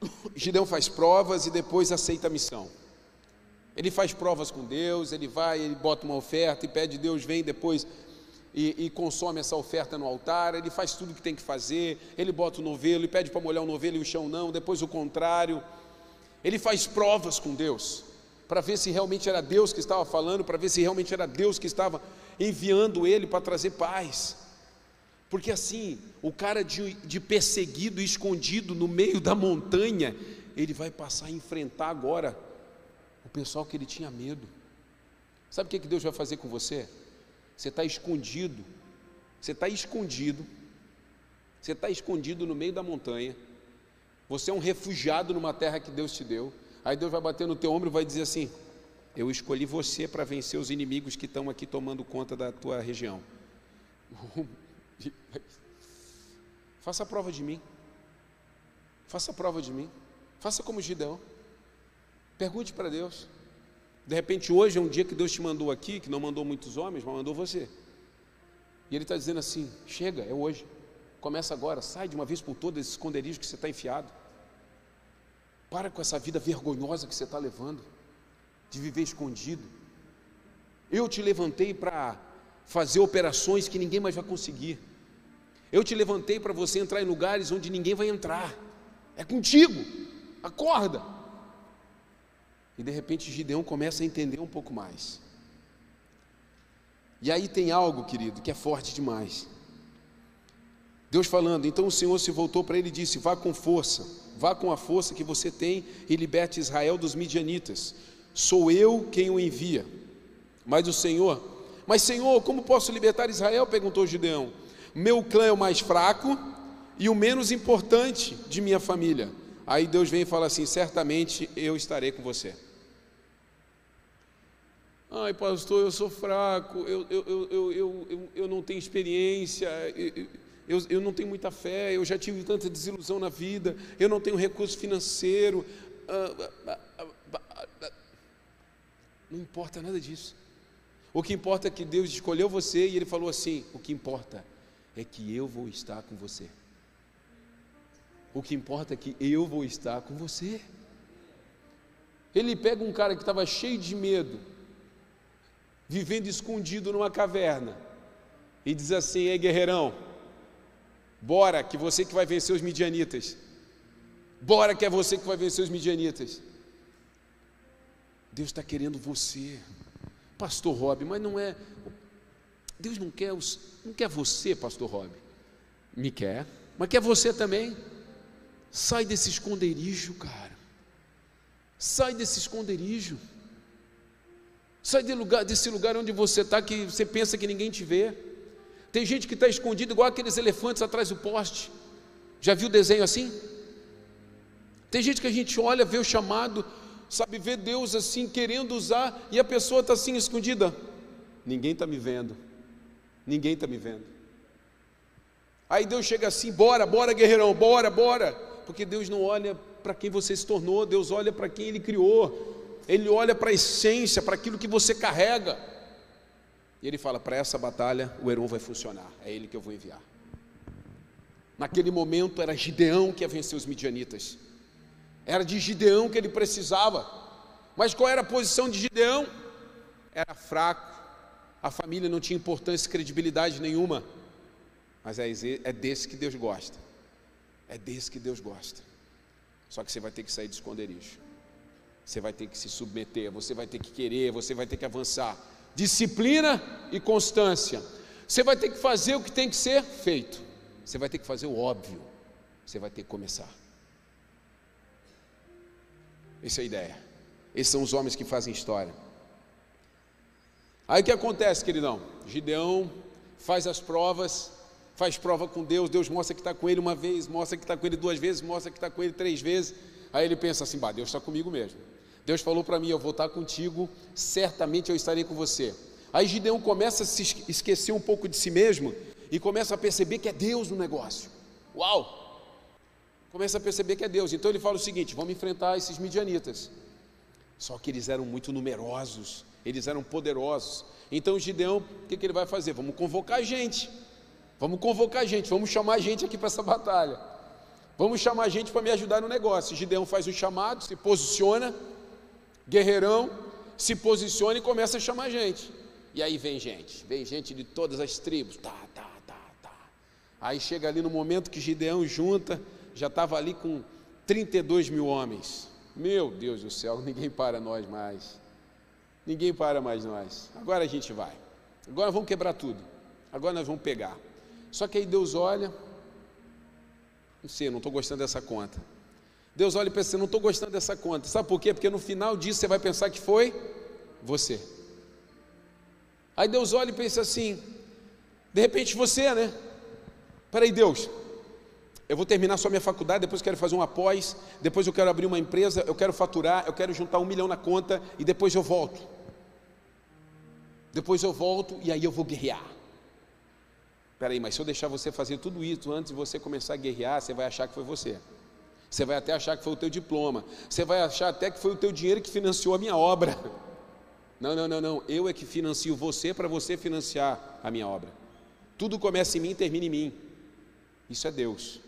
(coughs) Gideão faz provas e depois aceita a missão. Ele faz provas com Deus, ele vai, ele bota uma oferta e pede, Deus vem depois e, e, consome essa oferta no altar, ele faz tudo o que tem que fazer, ele bota o novelo e pede para molhar o novelo e o chão não, depois o contrário. Ele faz provas com Deus, para ver se realmente era Deus que estava falando, para ver se realmente era Deus que estava enviando ele para trazer paz. Porque assim, o cara de, de perseguido, escondido no meio da montanha, ele vai passar a enfrentar agora pessoal que ele tinha medo. Sabe o que Deus vai fazer com você? Você está escondido, você está escondido, você está escondido no meio da montanha, você é um refugiado numa terra que Deus te deu. Aí Deus vai bater no teu ombro e vai dizer assim: Eu escolhi você para vencer os inimigos que estão aqui tomando conta da tua região. (laughs) Faça prova de mim. Faça prova de mim. Faça como Gideão. Pergunte para Deus. De repente, hoje é um dia que Deus te mandou aqui, que não mandou muitos homens, mas mandou você. E Ele está dizendo assim: chega, é hoje. Começa agora, sai de uma vez por todas esse esconderijo que você está enfiado. Para com essa vida vergonhosa que você está levando, de viver escondido. Eu te levantei para fazer operações que ninguém mais vai conseguir. Eu te levantei para você entrar em lugares onde ninguém vai entrar. É contigo. Acorda. E de repente Gideão começa a entender um pouco mais. E aí tem algo, querido, que é forte demais. Deus falando, então o Senhor se voltou para ele e disse: Vá com força, vá com a força que você tem e liberte Israel dos midianitas. Sou eu quem o envia. Mas o Senhor, mas Senhor, como posso libertar Israel? perguntou Gideão. Meu clã é o mais fraco e o menos importante de minha família. Aí Deus vem e fala assim: certamente eu estarei com você. Ai, pastor, eu sou fraco, eu, eu, eu, eu, eu, não tenho experiência, eu, eu não tenho muita fé, eu já tive tanta desilusão na vida, eu não tenho recurso financeiro. Não importa nada disso. O que importa é que Deus escolheu você e Ele falou assim: o que importa é que eu vou estar com você. O que importa é que eu vou estar com você. Ele pega um cara que estava cheio de medo, vivendo escondido numa caverna, e diz assim: Ei, guerreirão, bora, que você que vai vencer os midianitas. Bora, que é você que vai vencer os midianitas. Deus está querendo você, Pastor Rob, mas não é. Deus não quer, os, não quer você, Pastor Rob. Me quer, mas quer você também. Sai desse esconderijo, cara. Sai desse esconderijo. Sai de lugar, desse lugar onde você está, que você pensa que ninguém te vê. Tem gente que está escondido igual aqueles elefantes atrás do poste. Já viu desenho assim? Tem gente que a gente olha, vê o chamado, sabe, vê Deus assim, querendo usar, e a pessoa está assim escondida. Ninguém está me vendo. Ninguém está me vendo. Aí Deus chega assim: bora, bora, guerreirão, bora, bora. Porque Deus não olha para quem você se tornou, Deus olha para quem Ele criou. Ele olha para a essência, para aquilo que você carrega. E ele fala: para essa batalha o Heron vai funcionar, é ele que eu vou enviar. Naquele momento era Gideão que ia vencer os midianitas, era de Gideão que ele precisava. Mas qual era a posição de Gideão? Era fraco, a família não tinha importância e credibilidade nenhuma. Mas é, é desse que Deus gosta, é desse que Deus gosta. Só que você vai ter que sair de esconderijo. Você vai ter que se submeter, você vai ter que querer, você vai ter que avançar. Disciplina e constância. Você vai ter que fazer o que tem que ser feito. Você vai ter que fazer o óbvio. Você vai ter que começar. Essa é a ideia. Esses são os homens que fazem história. Aí o que acontece, queridão? Gideão faz as provas, faz prova com Deus, Deus mostra que está com ele uma vez, mostra que está com ele duas vezes, mostra que está com ele três vezes. Aí ele pensa assim: bah, Deus está comigo mesmo. Deus falou para mim: Eu vou estar contigo, certamente eu estarei com você. Aí Gideão começa a se esquecer um pouco de si mesmo e começa a perceber que é Deus no negócio. Uau! Começa a perceber que é Deus. Então ele fala o seguinte: vamos enfrentar esses midianitas. Só que eles eram muito numerosos, eles eram poderosos. Então Gideão, o que, que ele vai fazer? Vamos convocar gente. Vamos convocar gente, vamos chamar gente aqui para essa batalha. Vamos chamar gente para me ajudar no negócio. Gideão faz o chamado, se posiciona guerreirão, se posiciona e começa a chamar gente. E aí vem gente, vem gente de todas as tribos, tá, tá, tá, tá. Aí chega ali no momento que Gideão junta, já estava ali com 32 mil homens. Meu Deus do céu, (laughs) ninguém para nós mais. Ninguém para mais nós. Agora a gente vai. Agora vamos quebrar tudo. Agora nós vamos pegar. Só que aí Deus olha. Não sei, não estou gostando dessa conta. Deus olha e pensa, não estou gostando dessa conta. Sabe por quê? Porque no final disso você vai pensar que foi você. Aí Deus olha e pensa assim, de repente você, né? Peraí, Deus, eu vou terminar só minha faculdade, depois quero fazer um após, depois eu quero abrir uma empresa, eu quero faturar, eu quero juntar um milhão na conta e depois eu volto. Depois eu volto e aí eu vou guerrear. Peraí, mas se eu deixar você fazer tudo isso antes de você começar a guerrear, você vai achar que foi você. Você vai até achar que foi o teu diploma. Você vai achar até que foi o teu dinheiro que financiou a minha obra. (laughs) Não, não, não, não. Eu é que financio você para você financiar a minha obra. Tudo começa em mim e termina em mim. Isso é Deus.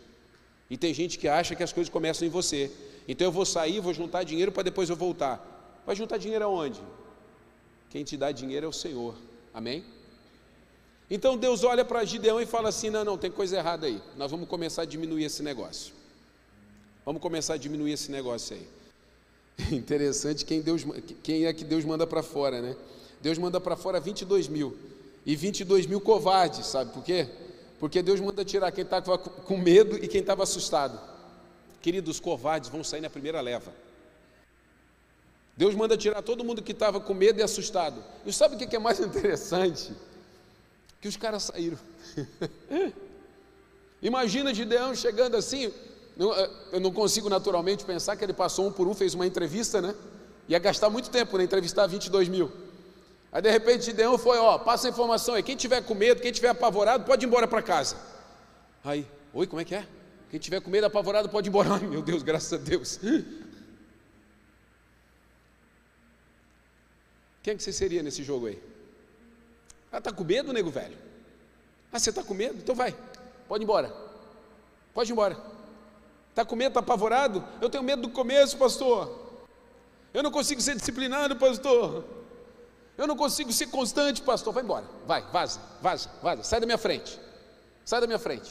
E tem gente que acha que as coisas começam em você. Então eu vou sair, vou juntar dinheiro para depois eu voltar. Vai juntar dinheiro aonde? Quem te dá dinheiro é o Senhor. Amém? Então Deus olha para Gideão e fala assim: não, não, tem coisa errada aí. Nós vamos começar a diminuir esse negócio. Vamos começar a diminuir esse negócio aí. (laughs) Interessante quem, Deus, quem é que Deus manda para fora, né? Deus manda para fora 22 mil. E 22 mil covardes, sabe por quê? Porque Deus manda tirar quem estava com medo e quem estava assustado. Queridos, os covardes vão sair na primeira leva. Deus manda tirar todo mundo que estava com medo e assustado. E sabe o que é mais (laughs) interessante? que os caras saíram. (laughs) Imagina Gideão chegando assim, eh, eu não consigo naturalmente pensar que ele passou um por um, fez uma entrevista, né? Ia gastar muito tempo para entrevistar 22 mil. Aí de repente Gideão foi, ó, passa a informação aí, quem tiver com medo, quem tiver apavorado, pode ir embora para casa. Aí, oi, como é que é? Quem tiver com medo, apavorado, pode ir embora. (laughs) Ai, meu Deus, graças a Deus. (laughs) Quem é que você seria nesse jogo aí? Ah, tá com medo, nego velho? Ah, você tá com medo? Então vai, pode ir embora. Pode ir embora. Tá com medo, tá apavorado? Eu tenho medo do começo, pastor. Eu não consigo ser disciplinado, pastor. Eu não consigo ser constante, pastor. Vai embora. Vai, vaza, vaza, vaza. Sai da minha frente. Sai da minha frente.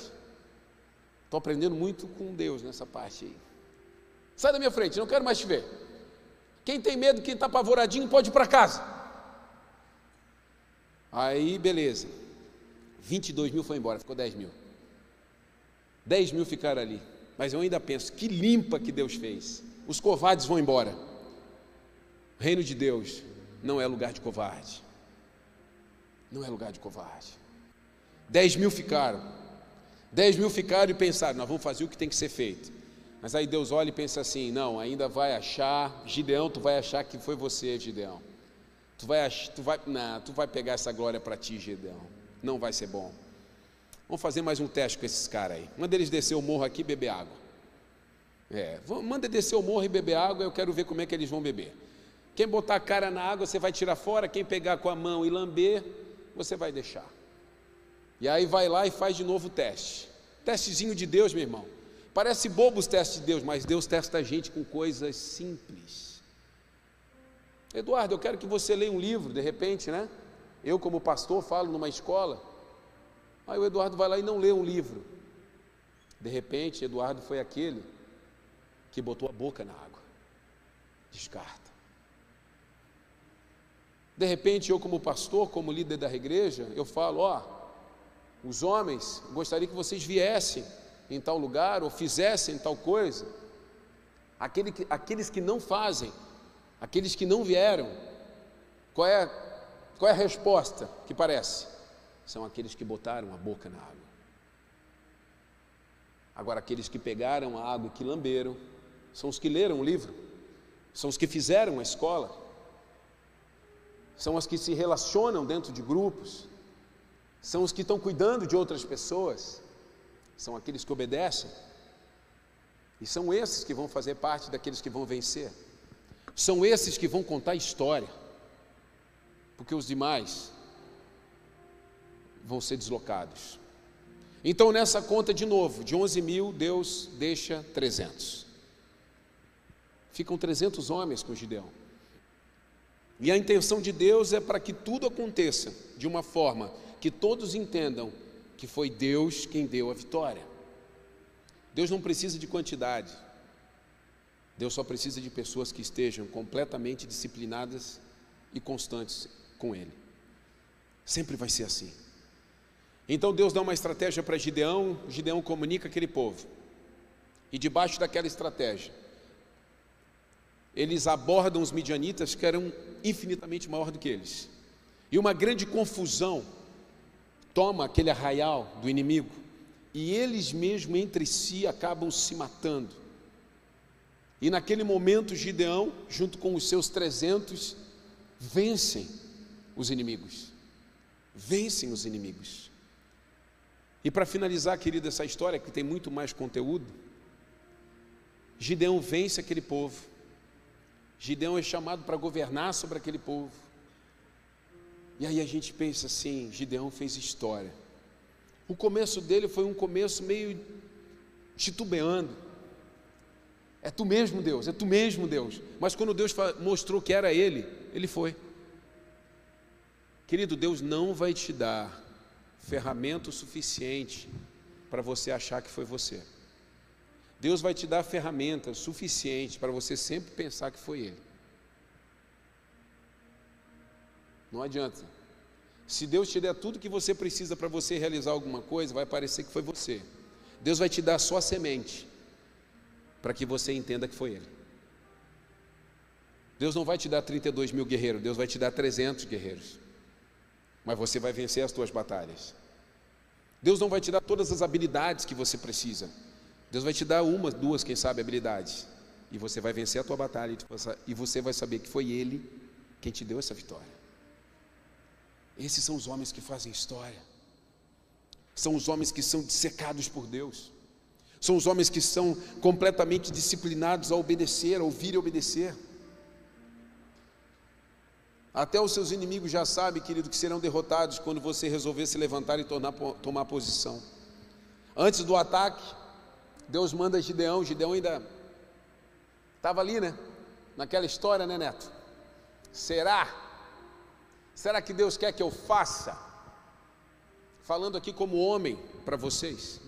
Estou aprendendo muito com Deus nessa parte aí. Sai da minha frente, não quero mais te ver. Quem tem medo, quem está apavoradinho, pode ir para casa. Aí, beleza. 22 mil foi embora, ficou 10 mil. 10 mil ficaram ali. Mas eu ainda penso, que limpa que Deus fez. Os covardes vão embora. O reino de Deus não é lugar de covarde. Não é lugar de covarde. Dez mil ficaram. Dez mil ficaram e pensaram: nós vamos fazer o que tem que ser feito. Mas aí Deus olha e pensa assim: não, ainda vai achar, Gideão, tu vai achar que foi você, Gideão. Tu vai, tu vai, não, tu vai pegar essa glória para ti, Gideão. Não vai ser bom. Vamos fazer mais um teste com esses caras aí. Manda eles descer o morro aqui e beber água. É, manda descer o morro e beber água, eu quero ver como é que eles vão beber. Quem botar a cara na água, você vai tirar fora. Quem pegar com a mão e lamber, você vai deixar. E aí vai lá e faz de novo o teste. Testezinho de Deus, meu irmão. Parece bobo os testes de Deus, mas Deus testa a gente com coisas simples. Eduardo, eu quero que você leia um livro, de repente, né? Eu, como pastor, falo numa escola. Aí o Eduardo vai lá e não lê um livro. De repente, Eduardo foi aquele que botou a boca na água. Descarta. De repente, eu, como pastor, como líder da igreja, eu falo: ó, os homens, gostaria que vocês viessem em tal lugar ou fizessem tal coisa. Aquele que, aqueles que não fazem, aqueles que não vieram, qual é, qual é a resposta que parece? São aqueles que botaram a boca na água. Agora, aqueles que pegaram a água e que lamberam, são os que leram o livro, são os que fizeram a escola são as que se relacionam dentro de grupos, são os que estão cuidando de outras pessoas, são aqueles que obedecem, e são esses que vão fazer parte daqueles que vão vencer, são esses que vão contar história, porque os demais vão ser deslocados. Então, nessa conta de novo, de 11 mil, Deus deixa 300. Ficam 300 homens com Gideão. E a intenção de Deus é para que tudo aconteça de uma forma que todos entendam que foi Deus quem deu a vitória. Deus não precisa de quantidade, Deus só precisa de pessoas que estejam completamente disciplinadas e constantes com Ele. Sempre vai ser assim. Então Deus dá uma estratégia para Gideão, Gideão comunica aquele povo. E debaixo daquela estratégia, eles abordam os midianitas que eram infinitamente maior do que eles. E uma grande confusão toma aquele arraial do inimigo e eles mesmo entre si acabam se matando. E naquele momento Gideão, junto com os seus 300, vencem os inimigos. Vencem os inimigos. E para finalizar, querida, essa história que tem muito mais conteúdo, Gideão vence aquele povo Gideão é chamado para governar sobre aquele povo. E aí a gente pensa assim: Gideão fez história. O começo dele foi um começo meio titubeando. É tu mesmo, Deus, é tu mesmo, Deus. Mas quando Deus mostrou que era ele, ele foi. Querido, Deus não vai te dar ferramenta suficiente para você achar que foi você. Deus vai te dar ferramentas suficientes para você sempre pensar que foi Ele. Não adianta. Se Deus te der tudo que você precisa para você realizar alguma coisa, vai parecer que foi você. Deus vai te dar só a semente para que você entenda que foi Ele. Deus não vai te dar 32 mil guerreiros, Deus vai te dar 300 guerreiros. Mas você vai vencer as tuas batalhas. Deus não vai te dar todas as habilidades que você precisa. Deus vai te dar uma, duas, quem sabe, habilidades. E você vai vencer a tua batalha e você vai saber que foi Ele quem te deu essa vitória. Esses são os homens que fazem história. São os homens que são dissecados por Deus. São os homens que são completamente disciplinados a obedecer, a ouvir e obedecer. Até os seus inimigos já sabem, querido, que serão derrotados quando você resolver se levantar e tornar, tomar posição. Antes do ataque, Deus manda Gideão, Gideão ainda estava ali, né? Naquela história, né, Neto? Será? Será que Deus quer que eu faça? Falando aqui como homem para vocês.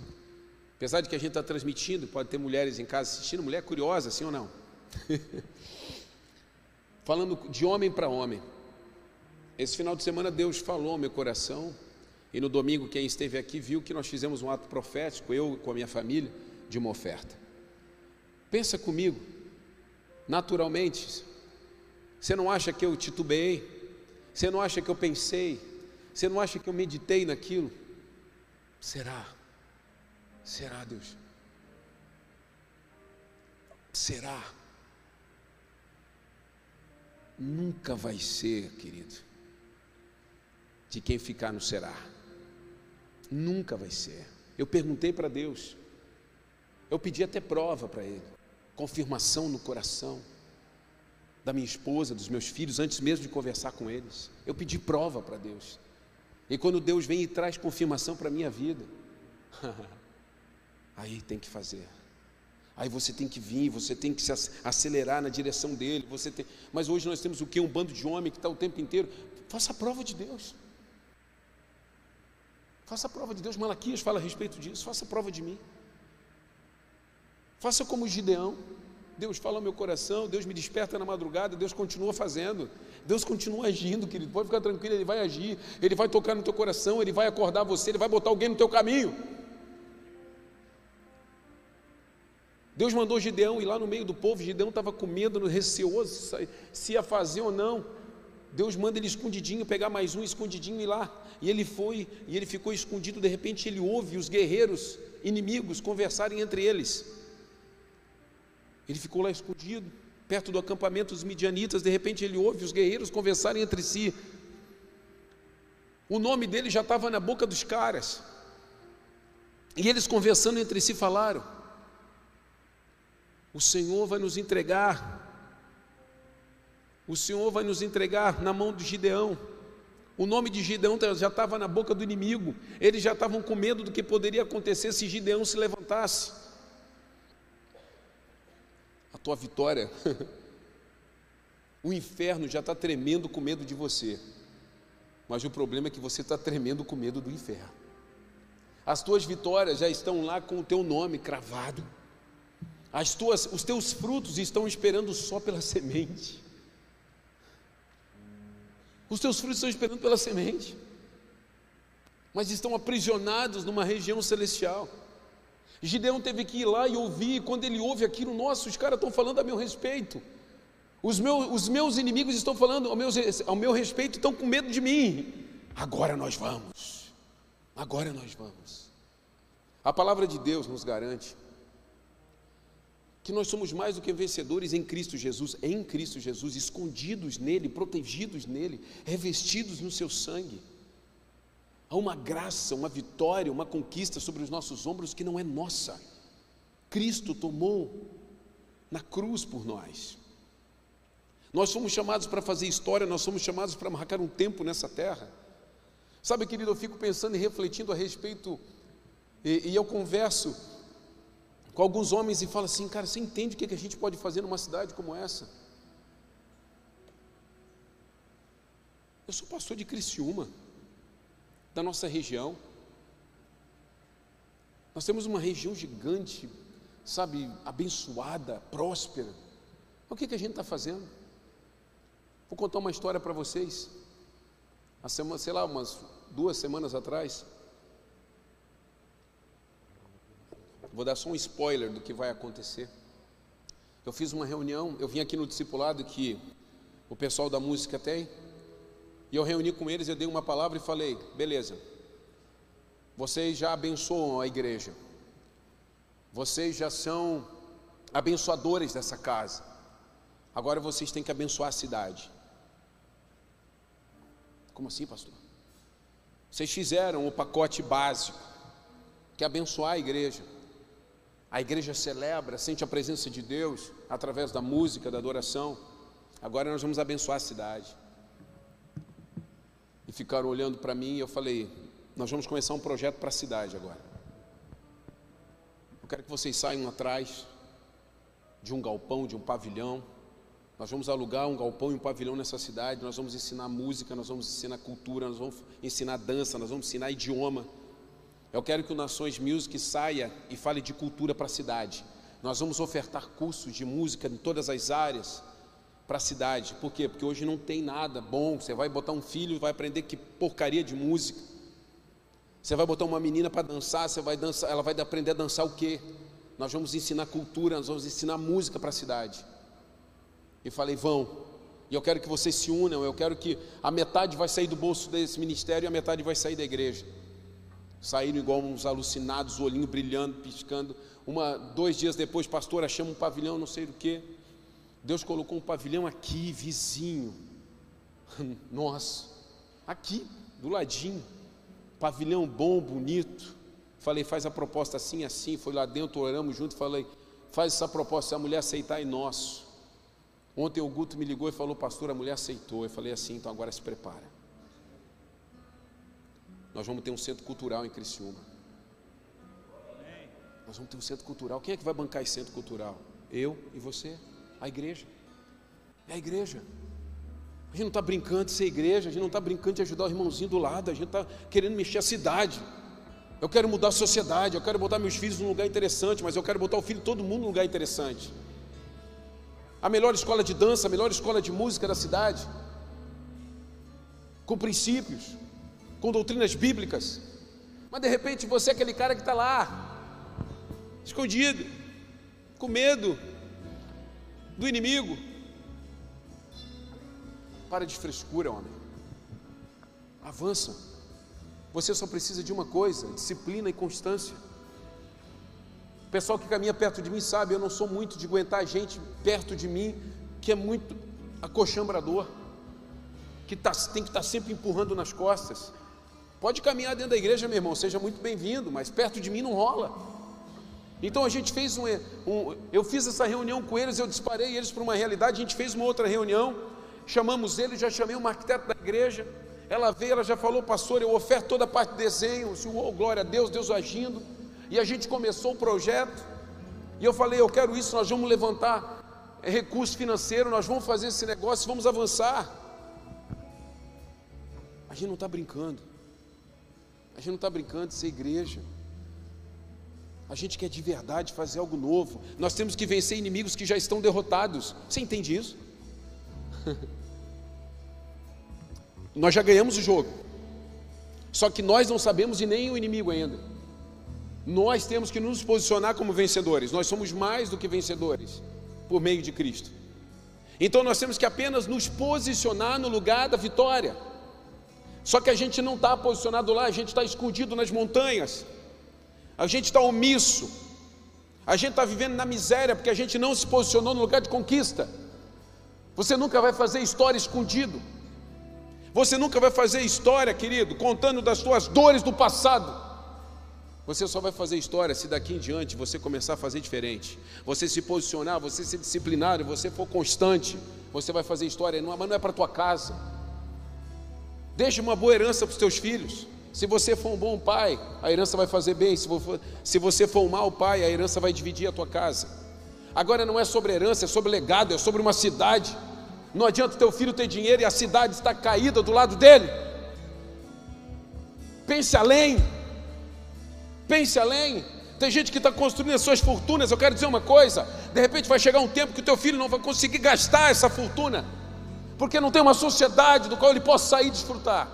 Apesar de que a gente está transmitindo, pode ter mulheres em casa assistindo, mulher curiosa, sim ou não? (laughs) Falando de homem para homem. Esse final de semana Deus falou ao meu coração, e no domingo quem esteve aqui viu que nós fizemos um ato profético, eu com a minha família, de uma oferta. Pensa comigo, naturalmente, você não acha que eu titubeei? Você não acha que eu pensei? Você não acha que eu meditei naquilo? Será? Será, Deus? Será? Nunca vai ser, querido de quem ficar no será. Nunca vai ser. Eu perguntei para Deus, eu pedi até prova para Ele, confirmação no coração da minha esposa, dos meus filhos, antes mesmo de conversar com eles. Eu pedi prova para Deus. E quando Deus vem e traz confirmação para a minha vida, (laughs) aí tem que fazer. Aí você tem que vir, você tem que se acelerar na direção dele. Você tem... Mas hoje nós temos o que? Um bando de homem que está o tempo inteiro. Faça a prova de Deus. Faça a prova de Deus. Malaquias fala a respeito disso. Faça a prova de mim. Faça como Gideão. Deus fala ao meu coração, Deus me desperta na madrugada, Deus continua fazendo, Deus continua agindo, querido. Pode ficar tranquilo, Ele vai agir, Ele vai tocar no teu coração, Ele vai acordar você, Ele vai botar alguém no teu caminho. Deus mandou Gideão ir lá no meio do povo, Gideão estava com medo, receoso se ia fazer ou não. Deus manda ele escondidinho pegar mais um escondidinho e lá. E ele foi, e ele ficou escondido, de repente ele ouve os guerreiros inimigos conversarem entre eles. Ele ficou lá escondido, perto do acampamento dos midianitas, de repente ele ouve os guerreiros conversarem entre si. O nome dele já estava na boca dos caras. E eles conversando entre si falaram: O Senhor vai nos entregar o Senhor vai nos entregar na mão de Gideão. O nome de Gideão já estava na boca do inimigo. Eles já estavam com medo do que poderia acontecer se Gideão se levantasse. A tua vitória, (laughs) o inferno já está tremendo com medo de você. Mas o problema é que você está tremendo com medo do inferno. As tuas vitórias já estão lá com o teu nome cravado. As tuas, os teus frutos estão esperando só pela (laughs) semente. Os teus frutos estão esperando pela semente, mas estão aprisionados numa região celestial. Gideão teve que ir lá e ouvir, e quando ele ouve aquilo, nossa, os caras estão falando a meu respeito. Os meus, os meus inimigos estão falando ao meu, ao meu respeito, estão com medo de mim. Agora nós vamos. Agora nós vamos. A palavra de Deus nos garante que nós somos mais do que vencedores em Cristo Jesus, em Cristo Jesus, escondidos nele, protegidos nele, revestidos no seu sangue. Há uma graça, uma vitória, uma conquista sobre os nossos ombros que não é nossa. Cristo tomou na cruz por nós. Nós fomos chamados para fazer história, nós somos chamados para marcar um tempo nessa terra. Sabe, querido, eu fico pensando e refletindo a respeito, e, e eu converso com alguns homens e fala assim: cara, você entende o que a gente pode fazer numa cidade como essa? Eu sou pastor de Criciúma, da nossa região. Nós temos uma região gigante, sabe, abençoada, próspera. O que, que a gente está fazendo? Vou contar uma história para vocês. Semana, sei lá, umas duas semanas atrás, Vou dar só um spoiler do que vai acontecer. Eu fiz uma reunião, eu vim aqui no discipulado que o pessoal da música tem, E eu reuni com eles, eu dei uma palavra e falei: beleza, vocês já abençoam a igreja, vocês já são abençoadores dessa casa, agora vocês têm que abençoar a cidade. Como assim, pastor? Vocês fizeram o pacote básico, que é abençoar a igreja. A igreja celebra, sente a presença de Deus através da música, da adoração. Agora nós vamos abençoar a cidade. E ficaram olhando para mim e eu falei: Nós vamos começar um projeto para a cidade agora. Eu quero que vocês saiam atrás de um galpão, de um pavilhão. Nós vamos alugar um galpão e um pavilhão nessa cidade. Nós vamos ensinar música, nós vamos ensinar cultura, nós vamos ensinar dança, nós vamos ensinar idioma. Eu quero que o Nações Music saia e fale de cultura para a cidade. Nós vamos ofertar cursos de música em todas as áreas para a cidade. Por quê? Porque hoje não tem nada bom. Você vai botar um filho e vai aprender que porcaria de música. Você vai botar uma menina para dançar, você vai dançar, ela vai aprender a dançar o quê? Nós vamos ensinar cultura, nós vamos ensinar música para a cidade. E falei, vão. E eu quero que vocês se unam, eu quero que a metade vai sair do bolso desse ministério e a metade vai sair da igreja saíram igual uns alucinados, olhinho brilhando, piscando. Uma, dois dias depois, pastor, achamos um pavilhão, não sei do que. Deus colocou um pavilhão aqui, vizinho. (laughs) Nossa, aqui, do ladinho. Pavilhão bom, bonito. Falei, faz a proposta assim, assim. Foi lá dentro, oramos junto. Falei, faz essa proposta. Se a mulher aceitar, é nosso. Ontem o Guto me ligou e falou, pastor, a mulher aceitou. Eu falei assim, então agora se prepara. Nós vamos ter um centro cultural em Criciúma. Nós vamos ter um centro cultural. Quem é que vai bancar esse centro cultural? Eu e você, a igreja. É a igreja. A gente não está brincando de ser igreja, a gente não está brincando de ajudar o irmãozinho do lado, a gente está querendo mexer a cidade. Eu quero mudar a sociedade, eu quero botar meus filhos num lugar interessante, mas eu quero botar o filho de todo mundo num lugar interessante. A melhor escola de dança, a melhor escola de música da cidade, com princípios com doutrinas bíblicas, mas de repente você é aquele cara que está lá, escondido, com medo do inimigo. Para de frescura, homem. Avança. Você só precisa de uma coisa: disciplina e constância. O pessoal que caminha perto de mim sabe, eu não sou muito de aguentar gente perto de mim que é muito acochambrador, que tá, tem que estar tá sempre empurrando nas costas. Pode caminhar dentro da igreja, meu irmão, seja muito bem-vindo, mas perto de mim não rola. Então a gente fez um, um, eu fiz essa reunião com eles, eu disparei eles para uma realidade, a gente fez uma outra reunião, chamamos eles, já chamei uma arquiteta da igreja, ela veio, ela já falou, pastor, eu oferto toda a parte de desenho, oh, glória a Deus, Deus agindo, e a gente começou o projeto, e eu falei, eu quero isso, nós vamos levantar recurso financeiro, nós vamos fazer esse negócio, vamos avançar. A gente não está brincando. A gente não está brincando de ser igreja. A gente quer de verdade fazer algo novo. Nós temos que vencer inimigos que já estão derrotados. Você entende isso? (laughs) nós já ganhamos o jogo. Só que nós não sabemos e nem o inimigo ainda. Nós temos que nos posicionar como vencedores. Nós somos mais do que vencedores por meio de Cristo. Então nós temos que apenas nos posicionar no lugar da vitória. Só que a gente não está posicionado lá, a gente está escondido nas montanhas, a gente está omisso, a gente está vivendo na miséria porque a gente não se posicionou no lugar de conquista. Você nunca vai fazer história escondido, você nunca vai fazer história, querido, contando das suas dores do passado. Você só vai fazer história se daqui em diante você começar a fazer diferente. Você se posicionar, você ser disciplinado, você for constante, você vai fazer história, mas não é para tua casa. Deixe uma boa herança para os teus filhos. Se você for um bom pai, a herança vai fazer bem. Se, for, se você for um mau pai, a herança vai dividir a tua casa. Agora não é sobre herança, é sobre legado, é sobre uma cidade. Não adianta teu filho ter dinheiro e a cidade está caída do lado dele. Pense além. Pense além. Tem gente que está construindo as suas fortunas. Eu quero dizer uma coisa: de repente vai chegar um tempo que o teu filho não vai conseguir gastar essa fortuna porque não tem uma sociedade do qual ele possa sair e desfrutar.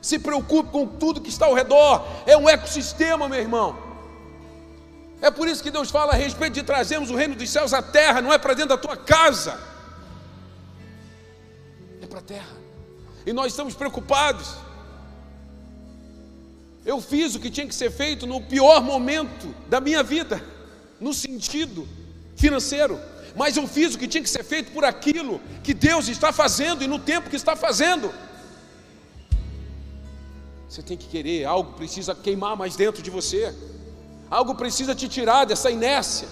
Se preocupe com tudo que está ao redor, é um ecossistema, meu irmão. É por isso que Deus fala a respeito de trazermos o reino dos céus à terra, não é para dentro da tua casa, é para a terra. e nós estamos preocupados. Eu fiz o que tinha que ser feito no pior momento da minha vida, no sentido financeiro, mas eu fiz o que tinha que ser feito por aquilo que Deus está fazendo e no tempo que está fazendo. Você tem que querer, algo precisa queimar mais dentro de você, algo precisa te tirar dessa inércia,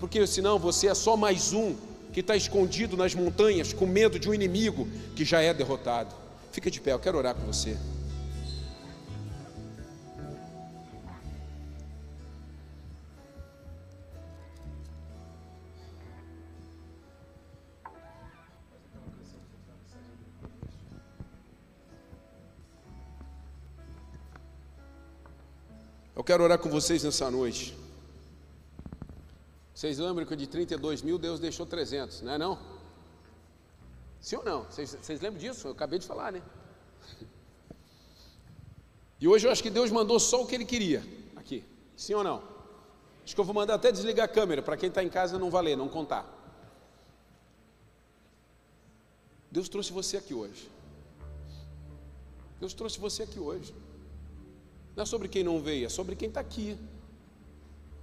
porque senão você é só mais um que está escondido nas montanhas com medo de um inimigo que já é derrotado. Fica de pé, eu quero orar com você. Quero orar com vocês nessa noite. Vocês lembram que de 32 mil Deus deixou 300, não é não? Sim ou não? Vocês, vocês lembram disso? Eu acabei de falar, né? E hoje eu acho que Deus mandou só o que Ele queria aqui. Sim ou não? Acho que eu vou mandar até desligar a câmera para quem está em casa não valer, não contar. Deus trouxe você aqui hoje. Deus trouxe você aqui hoje. Não é sobre quem não veio, é sobre quem está aqui.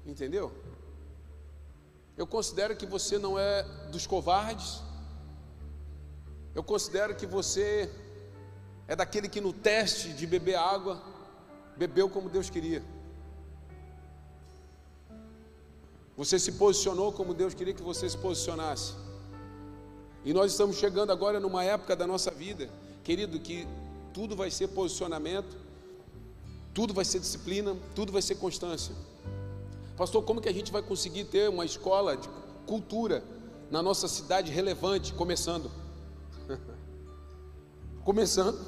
Entendeu? Eu considero que você não é dos covardes. Eu considero que você é daquele que no teste de beber água, bebeu como Deus queria. Você se posicionou como Deus queria que você se posicionasse. E nós estamos chegando agora numa época da nossa vida, querido, que tudo vai ser posicionamento, tudo vai ser disciplina, tudo vai ser constância. Pastor, como que a gente vai conseguir ter uma escola de cultura na nossa cidade relevante, começando? (laughs) começando,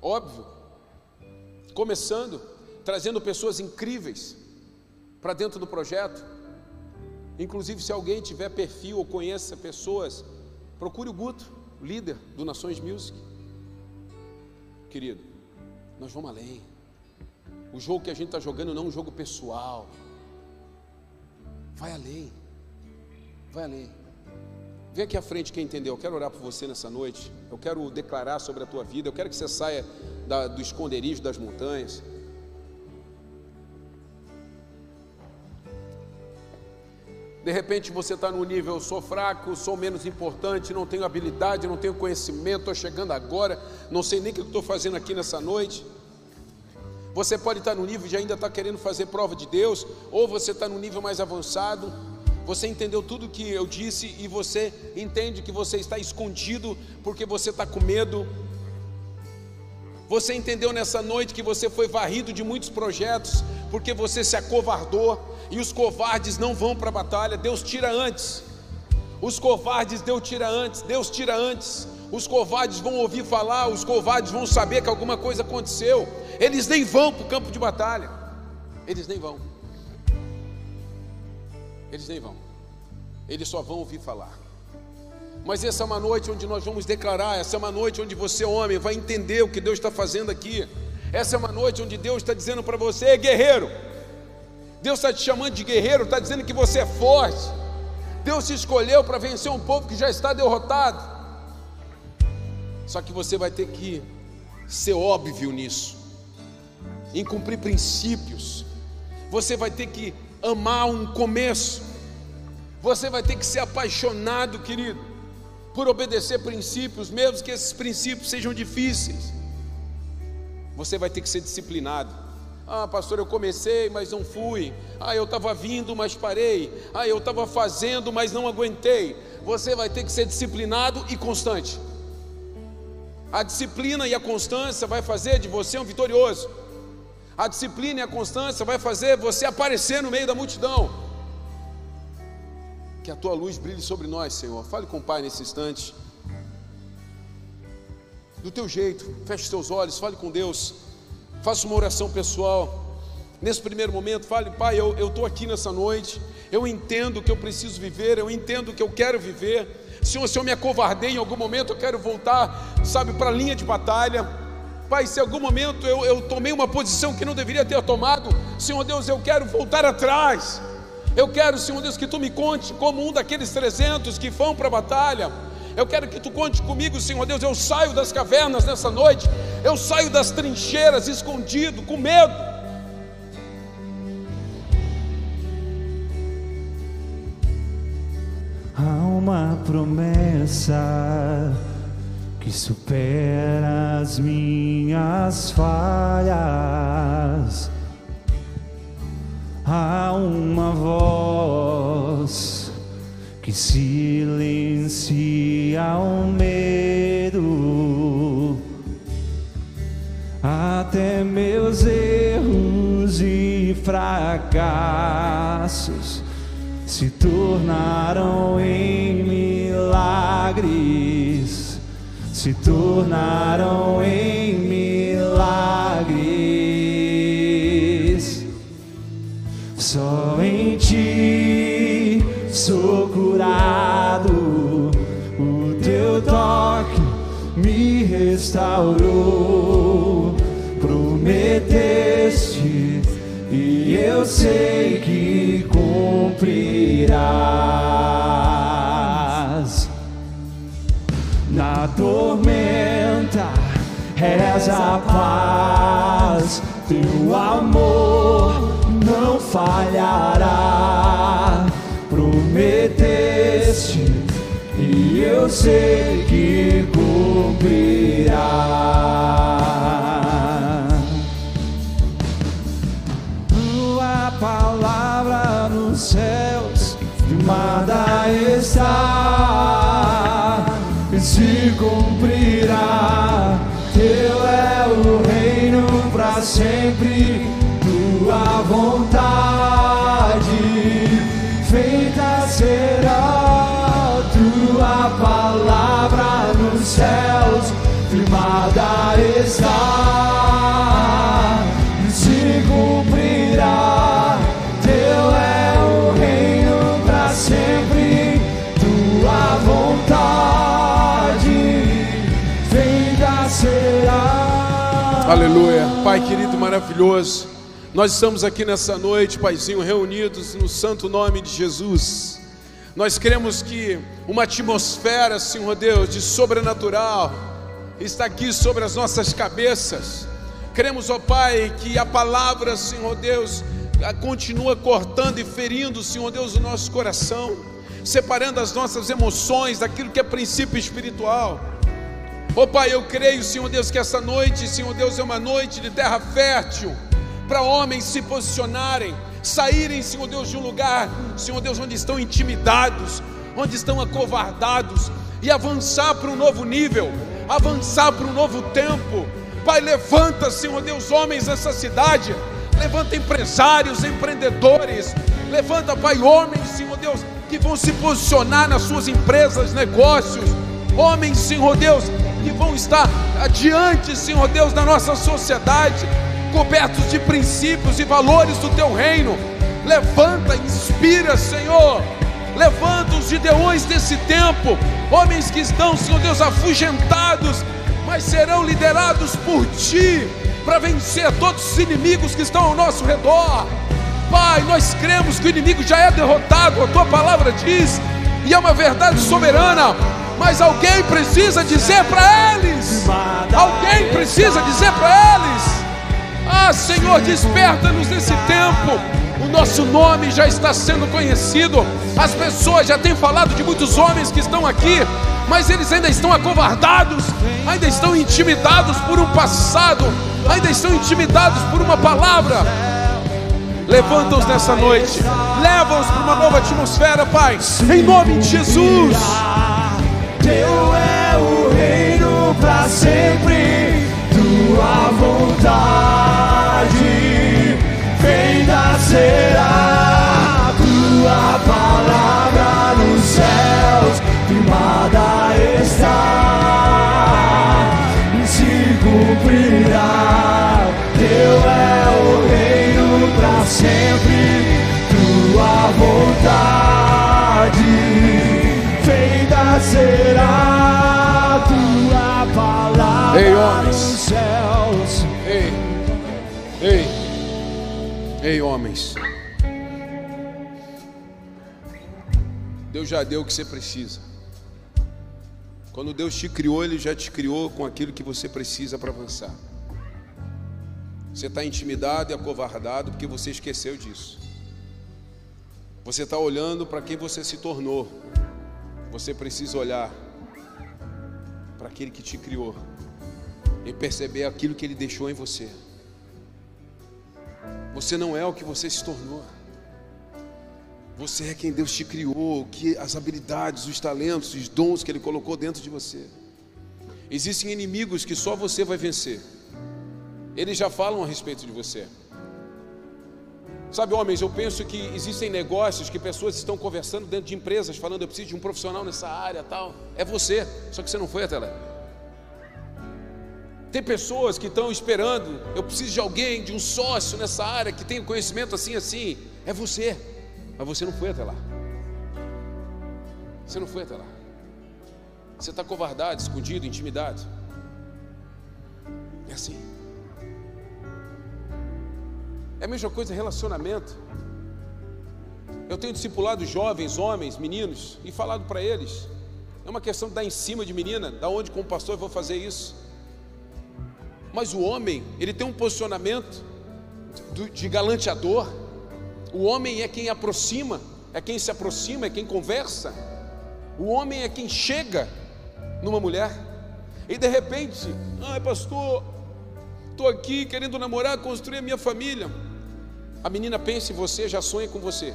óbvio. Começando, trazendo pessoas incríveis para dentro do projeto. Inclusive, se alguém tiver perfil ou conheça pessoas, procure o Guto, líder do Nações Music. Querido, nós vamos além. O jogo que a gente está jogando não é um jogo pessoal, Vai além. Vai além. Vem aqui à frente quem entendeu. Eu quero orar por você nessa noite. Eu quero declarar sobre a tua vida. Eu quero que você saia da, do esconderijo das montanhas. De repente você está no nível, sou fraco, sou menos importante, não tenho habilidade, não tenho conhecimento, estou chegando agora, não sei nem o que estou fazendo aqui nessa noite. Você pode estar no nível de ainda estar querendo fazer prova de Deus, ou você está no nível mais avançado. Você entendeu tudo que eu disse e você entende que você está escondido porque você está com medo. Você entendeu nessa noite que você foi varrido de muitos projetos porque você se acovardou e os covardes não vão para a batalha. Deus tira antes. Os covardes Deus tira antes. Deus tira antes. Os covardes vão ouvir falar, os covardes vão saber que alguma coisa aconteceu. Eles nem vão para o campo de batalha. Eles nem vão. Eles nem vão. Eles só vão ouvir falar. Mas essa é uma noite onde nós vamos declarar, essa é uma noite onde você, homem, vai entender o que Deus está fazendo aqui. Essa é uma noite onde Deus está dizendo para você, guerreiro. Deus está te chamando de guerreiro, está dizendo que você é forte. Deus te escolheu para vencer um povo que já está derrotado. Só que você vai ter que ser óbvio nisso, em cumprir princípios. Você vai ter que amar um começo. Você vai ter que ser apaixonado, querido, por obedecer princípios, mesmo que esses princípios sejam difíceis. Você vai ter que ser disciplinado. Ah, pastor, eu comecei, mas não fui. Ah, eu estava vindo, mas parei. Ah, eu estava fazendo, mas não aguentei. Você vai ter que ser disciplinado e constante. A disciplina e a constância vai fazer de você um vitorioso. A disciplina e a constância vai fazer você aparecer no meio da multidão. Que a tua luz brilhe sobre nós, Senhor. Fale com o Pai nesse instante. Do teu jeito, feche os teus olhos, fale com Deus. Faça uma oração pessoal. Nesse primeiro momento, fale, Pai, eu estou aqui nessa noite. Eu entendo que eu preciso viver, eu entendo que eu quero viver. Senhor, se eu me acovardei em algum momento, eu quero voltar, sabe, para a linha de batalha. Pai, se em algum momento eu, eu tomei uma posição que não deveria ter tomado, Senhor Deus, eu quero voltar atrás. Eu quero, Senhor Deus, que tu me conte como um daqueles 300 que vão para a batalha. Eu quero que tu conte comigo, Senhor Deus. Eu saio das cavernas nessa noite, eu saio das trincheiras escondido, com medo. Há uma promessa que supera as minhas falhas. Há uma voz que silencia o medo, até meus erros e fracassos se tornaram em milagres, se tornaram em milagres. Só em ti sou curado, o teu toque me restaurou. Prometeste e eu sei que Na tormenta és a paz, teu amor não falhará. Prometeste e eu sei que cumprirá. Tua palavra nos céus firmada está e se cumprirá. Teu é o reino para sempre, Aleluia. Pai querido, maravilhoso. Nós estamos aqui nessa noite, Paizinho, reunidos no santo nome de Jesus. Nós cremos que uma atmosfera, Senhor Deus, de sobrenatural está aqui sobre as nossas cabeças. Cremos, ó Pai, que a palavra, Senhor Deus, continua cortando e ferindo, Senhor Deus, o nosso coração, separando as nossas emoções daquilo que é princípio espiritual. Ó Pai, eu creio, Senhor Deus, que essa noite, Senhor Deus, é uma noite de terra fértil para homens se posicionarem, saírem, Senhor Deus, de um lugar, Senhor Deus, onde estão intimidados, onde estão acovardados e avançar para um novo nível, avançar para um novo tempo. Pai, levanta, Senhor Deus, homens dessa cidade, levanta empresários, empreendedores, levanta, Pai, homens, Senhor Deus, que vão se posicionar nas suas empresas, negócios, homens, Senhor Deus, que vão estar adiante, Senhor Deus, da nossa sociedade, cobertos de princípios e valores do teu reino. Levanta, inspira, Senhor. Levanta os gideões desse tempo, homens que estão, Senhor Deus, afugentados, mas serão liderados por ti para vencer todos os inimigos que estão ao nosso redor. Pai, nós cremos que o inimigo já é derrotado, a tua palavra diz, e é uma verdade soberana. Mas alguém precisa dizer para eles, alguém precisa dizer para eles: Ah, Senhor, desperta-nos nesse tempo. O nosso nome já está sendo conhecido. As pessoas já têm falado de muitos homens que estão aqui, mas eles ainda estão acovardados, ainda estão intimidados por um passado, ainda estão intimidados por uma palavra. Levanta-os nessa noite, leva-os para uma nova atmosfera, Pai, em nome de Jesus. Teu é o reino para sempre, Ei, homens. Ei, ei, ei, homens. Deus já deu o que você precisa. Quando Deus te criou, Ele já te criou com aquilo que você precisa para avançar. Você está intimidado e acovardado porque você esqueceu disso. Você está olhando para quem você se tornou. Você precisa olhar para aquele que te criou e perceber aquilo que ele deixou em você. Você não é o que você se tornou. Você é quem Deus te criou, que as habilidades, os talentos, os dons que Ele colocou dentro de você. Existem inimigos que só você vai vencer. Eles já falam a respeito de você. Sabe, homens, eu penso que existem negócios que pessoas estão conversando dentro de empresas, falando eu preciso de um profissional nessa área, tal. É você, só que você não foi até lá. Tem pessoas que estão esperando, eu preciso de alguém, de um sócio nessa área que tem conhecimento assim, assim. É você. Mas você não foi até lá. Você não foi até lá. Você está covardado, escondido, intimidado. É assim. É a mesma coisa relacionamento. Eu tenho discipulado jovens, homens, meninos, e falado para eles. É uma questão de dar em cima de menina, da onde como pastor eu vou fazer isso. Mas o homem, ele tem um posicionamento de galanteador, o homem é quem aproxima, é quem se aproxima, é quem conversa. O homem é quem chega numa mulher. E de repente, ai pastor, estou aqui querendo namorar, construir a minha família. A menina pensa em você, já sonha com você.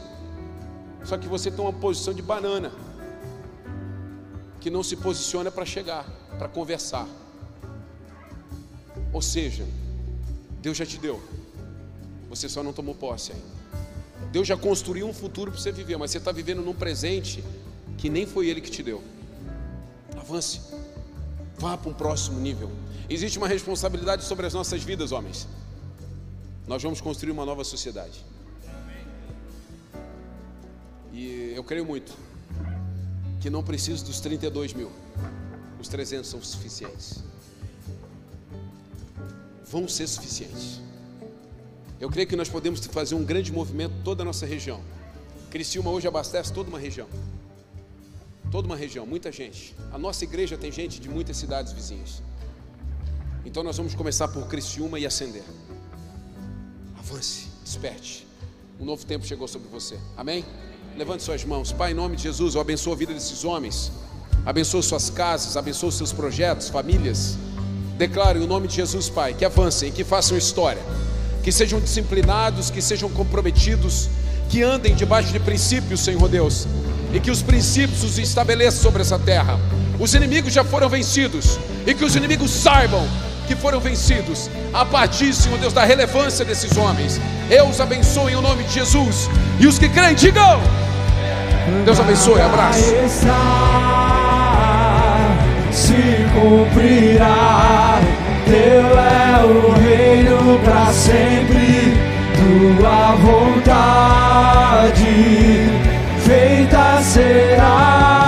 Só que você tem uma posição de banana, que não se posiciona para chegar, para conversar. Ou seja, Deus já te deu, você só não tomou posse ainda. Deus já construiu um futuro para você viver, mas você está vivendo num presente que nem foi Ele que te deu. Avance, vá para um próximo nível. Existe uma responsabilidade sobre as nossas vidas, homens. Nós vamos construir uma nova sociedade. E eu creio muito que não preciso dos 32 mil, os 300 são suficientes. Vão ser suficientes. Eu creio que nós podemos fazer um grande movimento toda a nossa região. Criciúma hoje abastece toda uma região. Toda uma região, muita gente. A nossa igreja tem gente de muitas cidades vizinhas. Então nós vamos começar por Criciúma e ascender. Avance, desperte. Um novo tempo chegou sobre você. Amém? Levante suas mãos. Pai, em nome de Jesus, eu abençoo a vida desses homens. Abençoe suas casas, abençoe seus projetos, famílias. Declaro em nome de Jesus, Pai, que avancem, que façam história que sejam disciplinados, que sejam comprometidos, que andem debaixo de princípios, Senhor Deus, e que os princípios os estabeleçam sobre essa terra. Os inimigos já foram vencidos, e que os inimigos saibam que foram vencidos, a partir, Senhor Deus, da relevância desses homens. Eu os abençoo em o nome de Jesus, e os que creem, digam: Deus abençoe, abraço. Cumprirá teu é o reino para sempre, tua vontade feita será.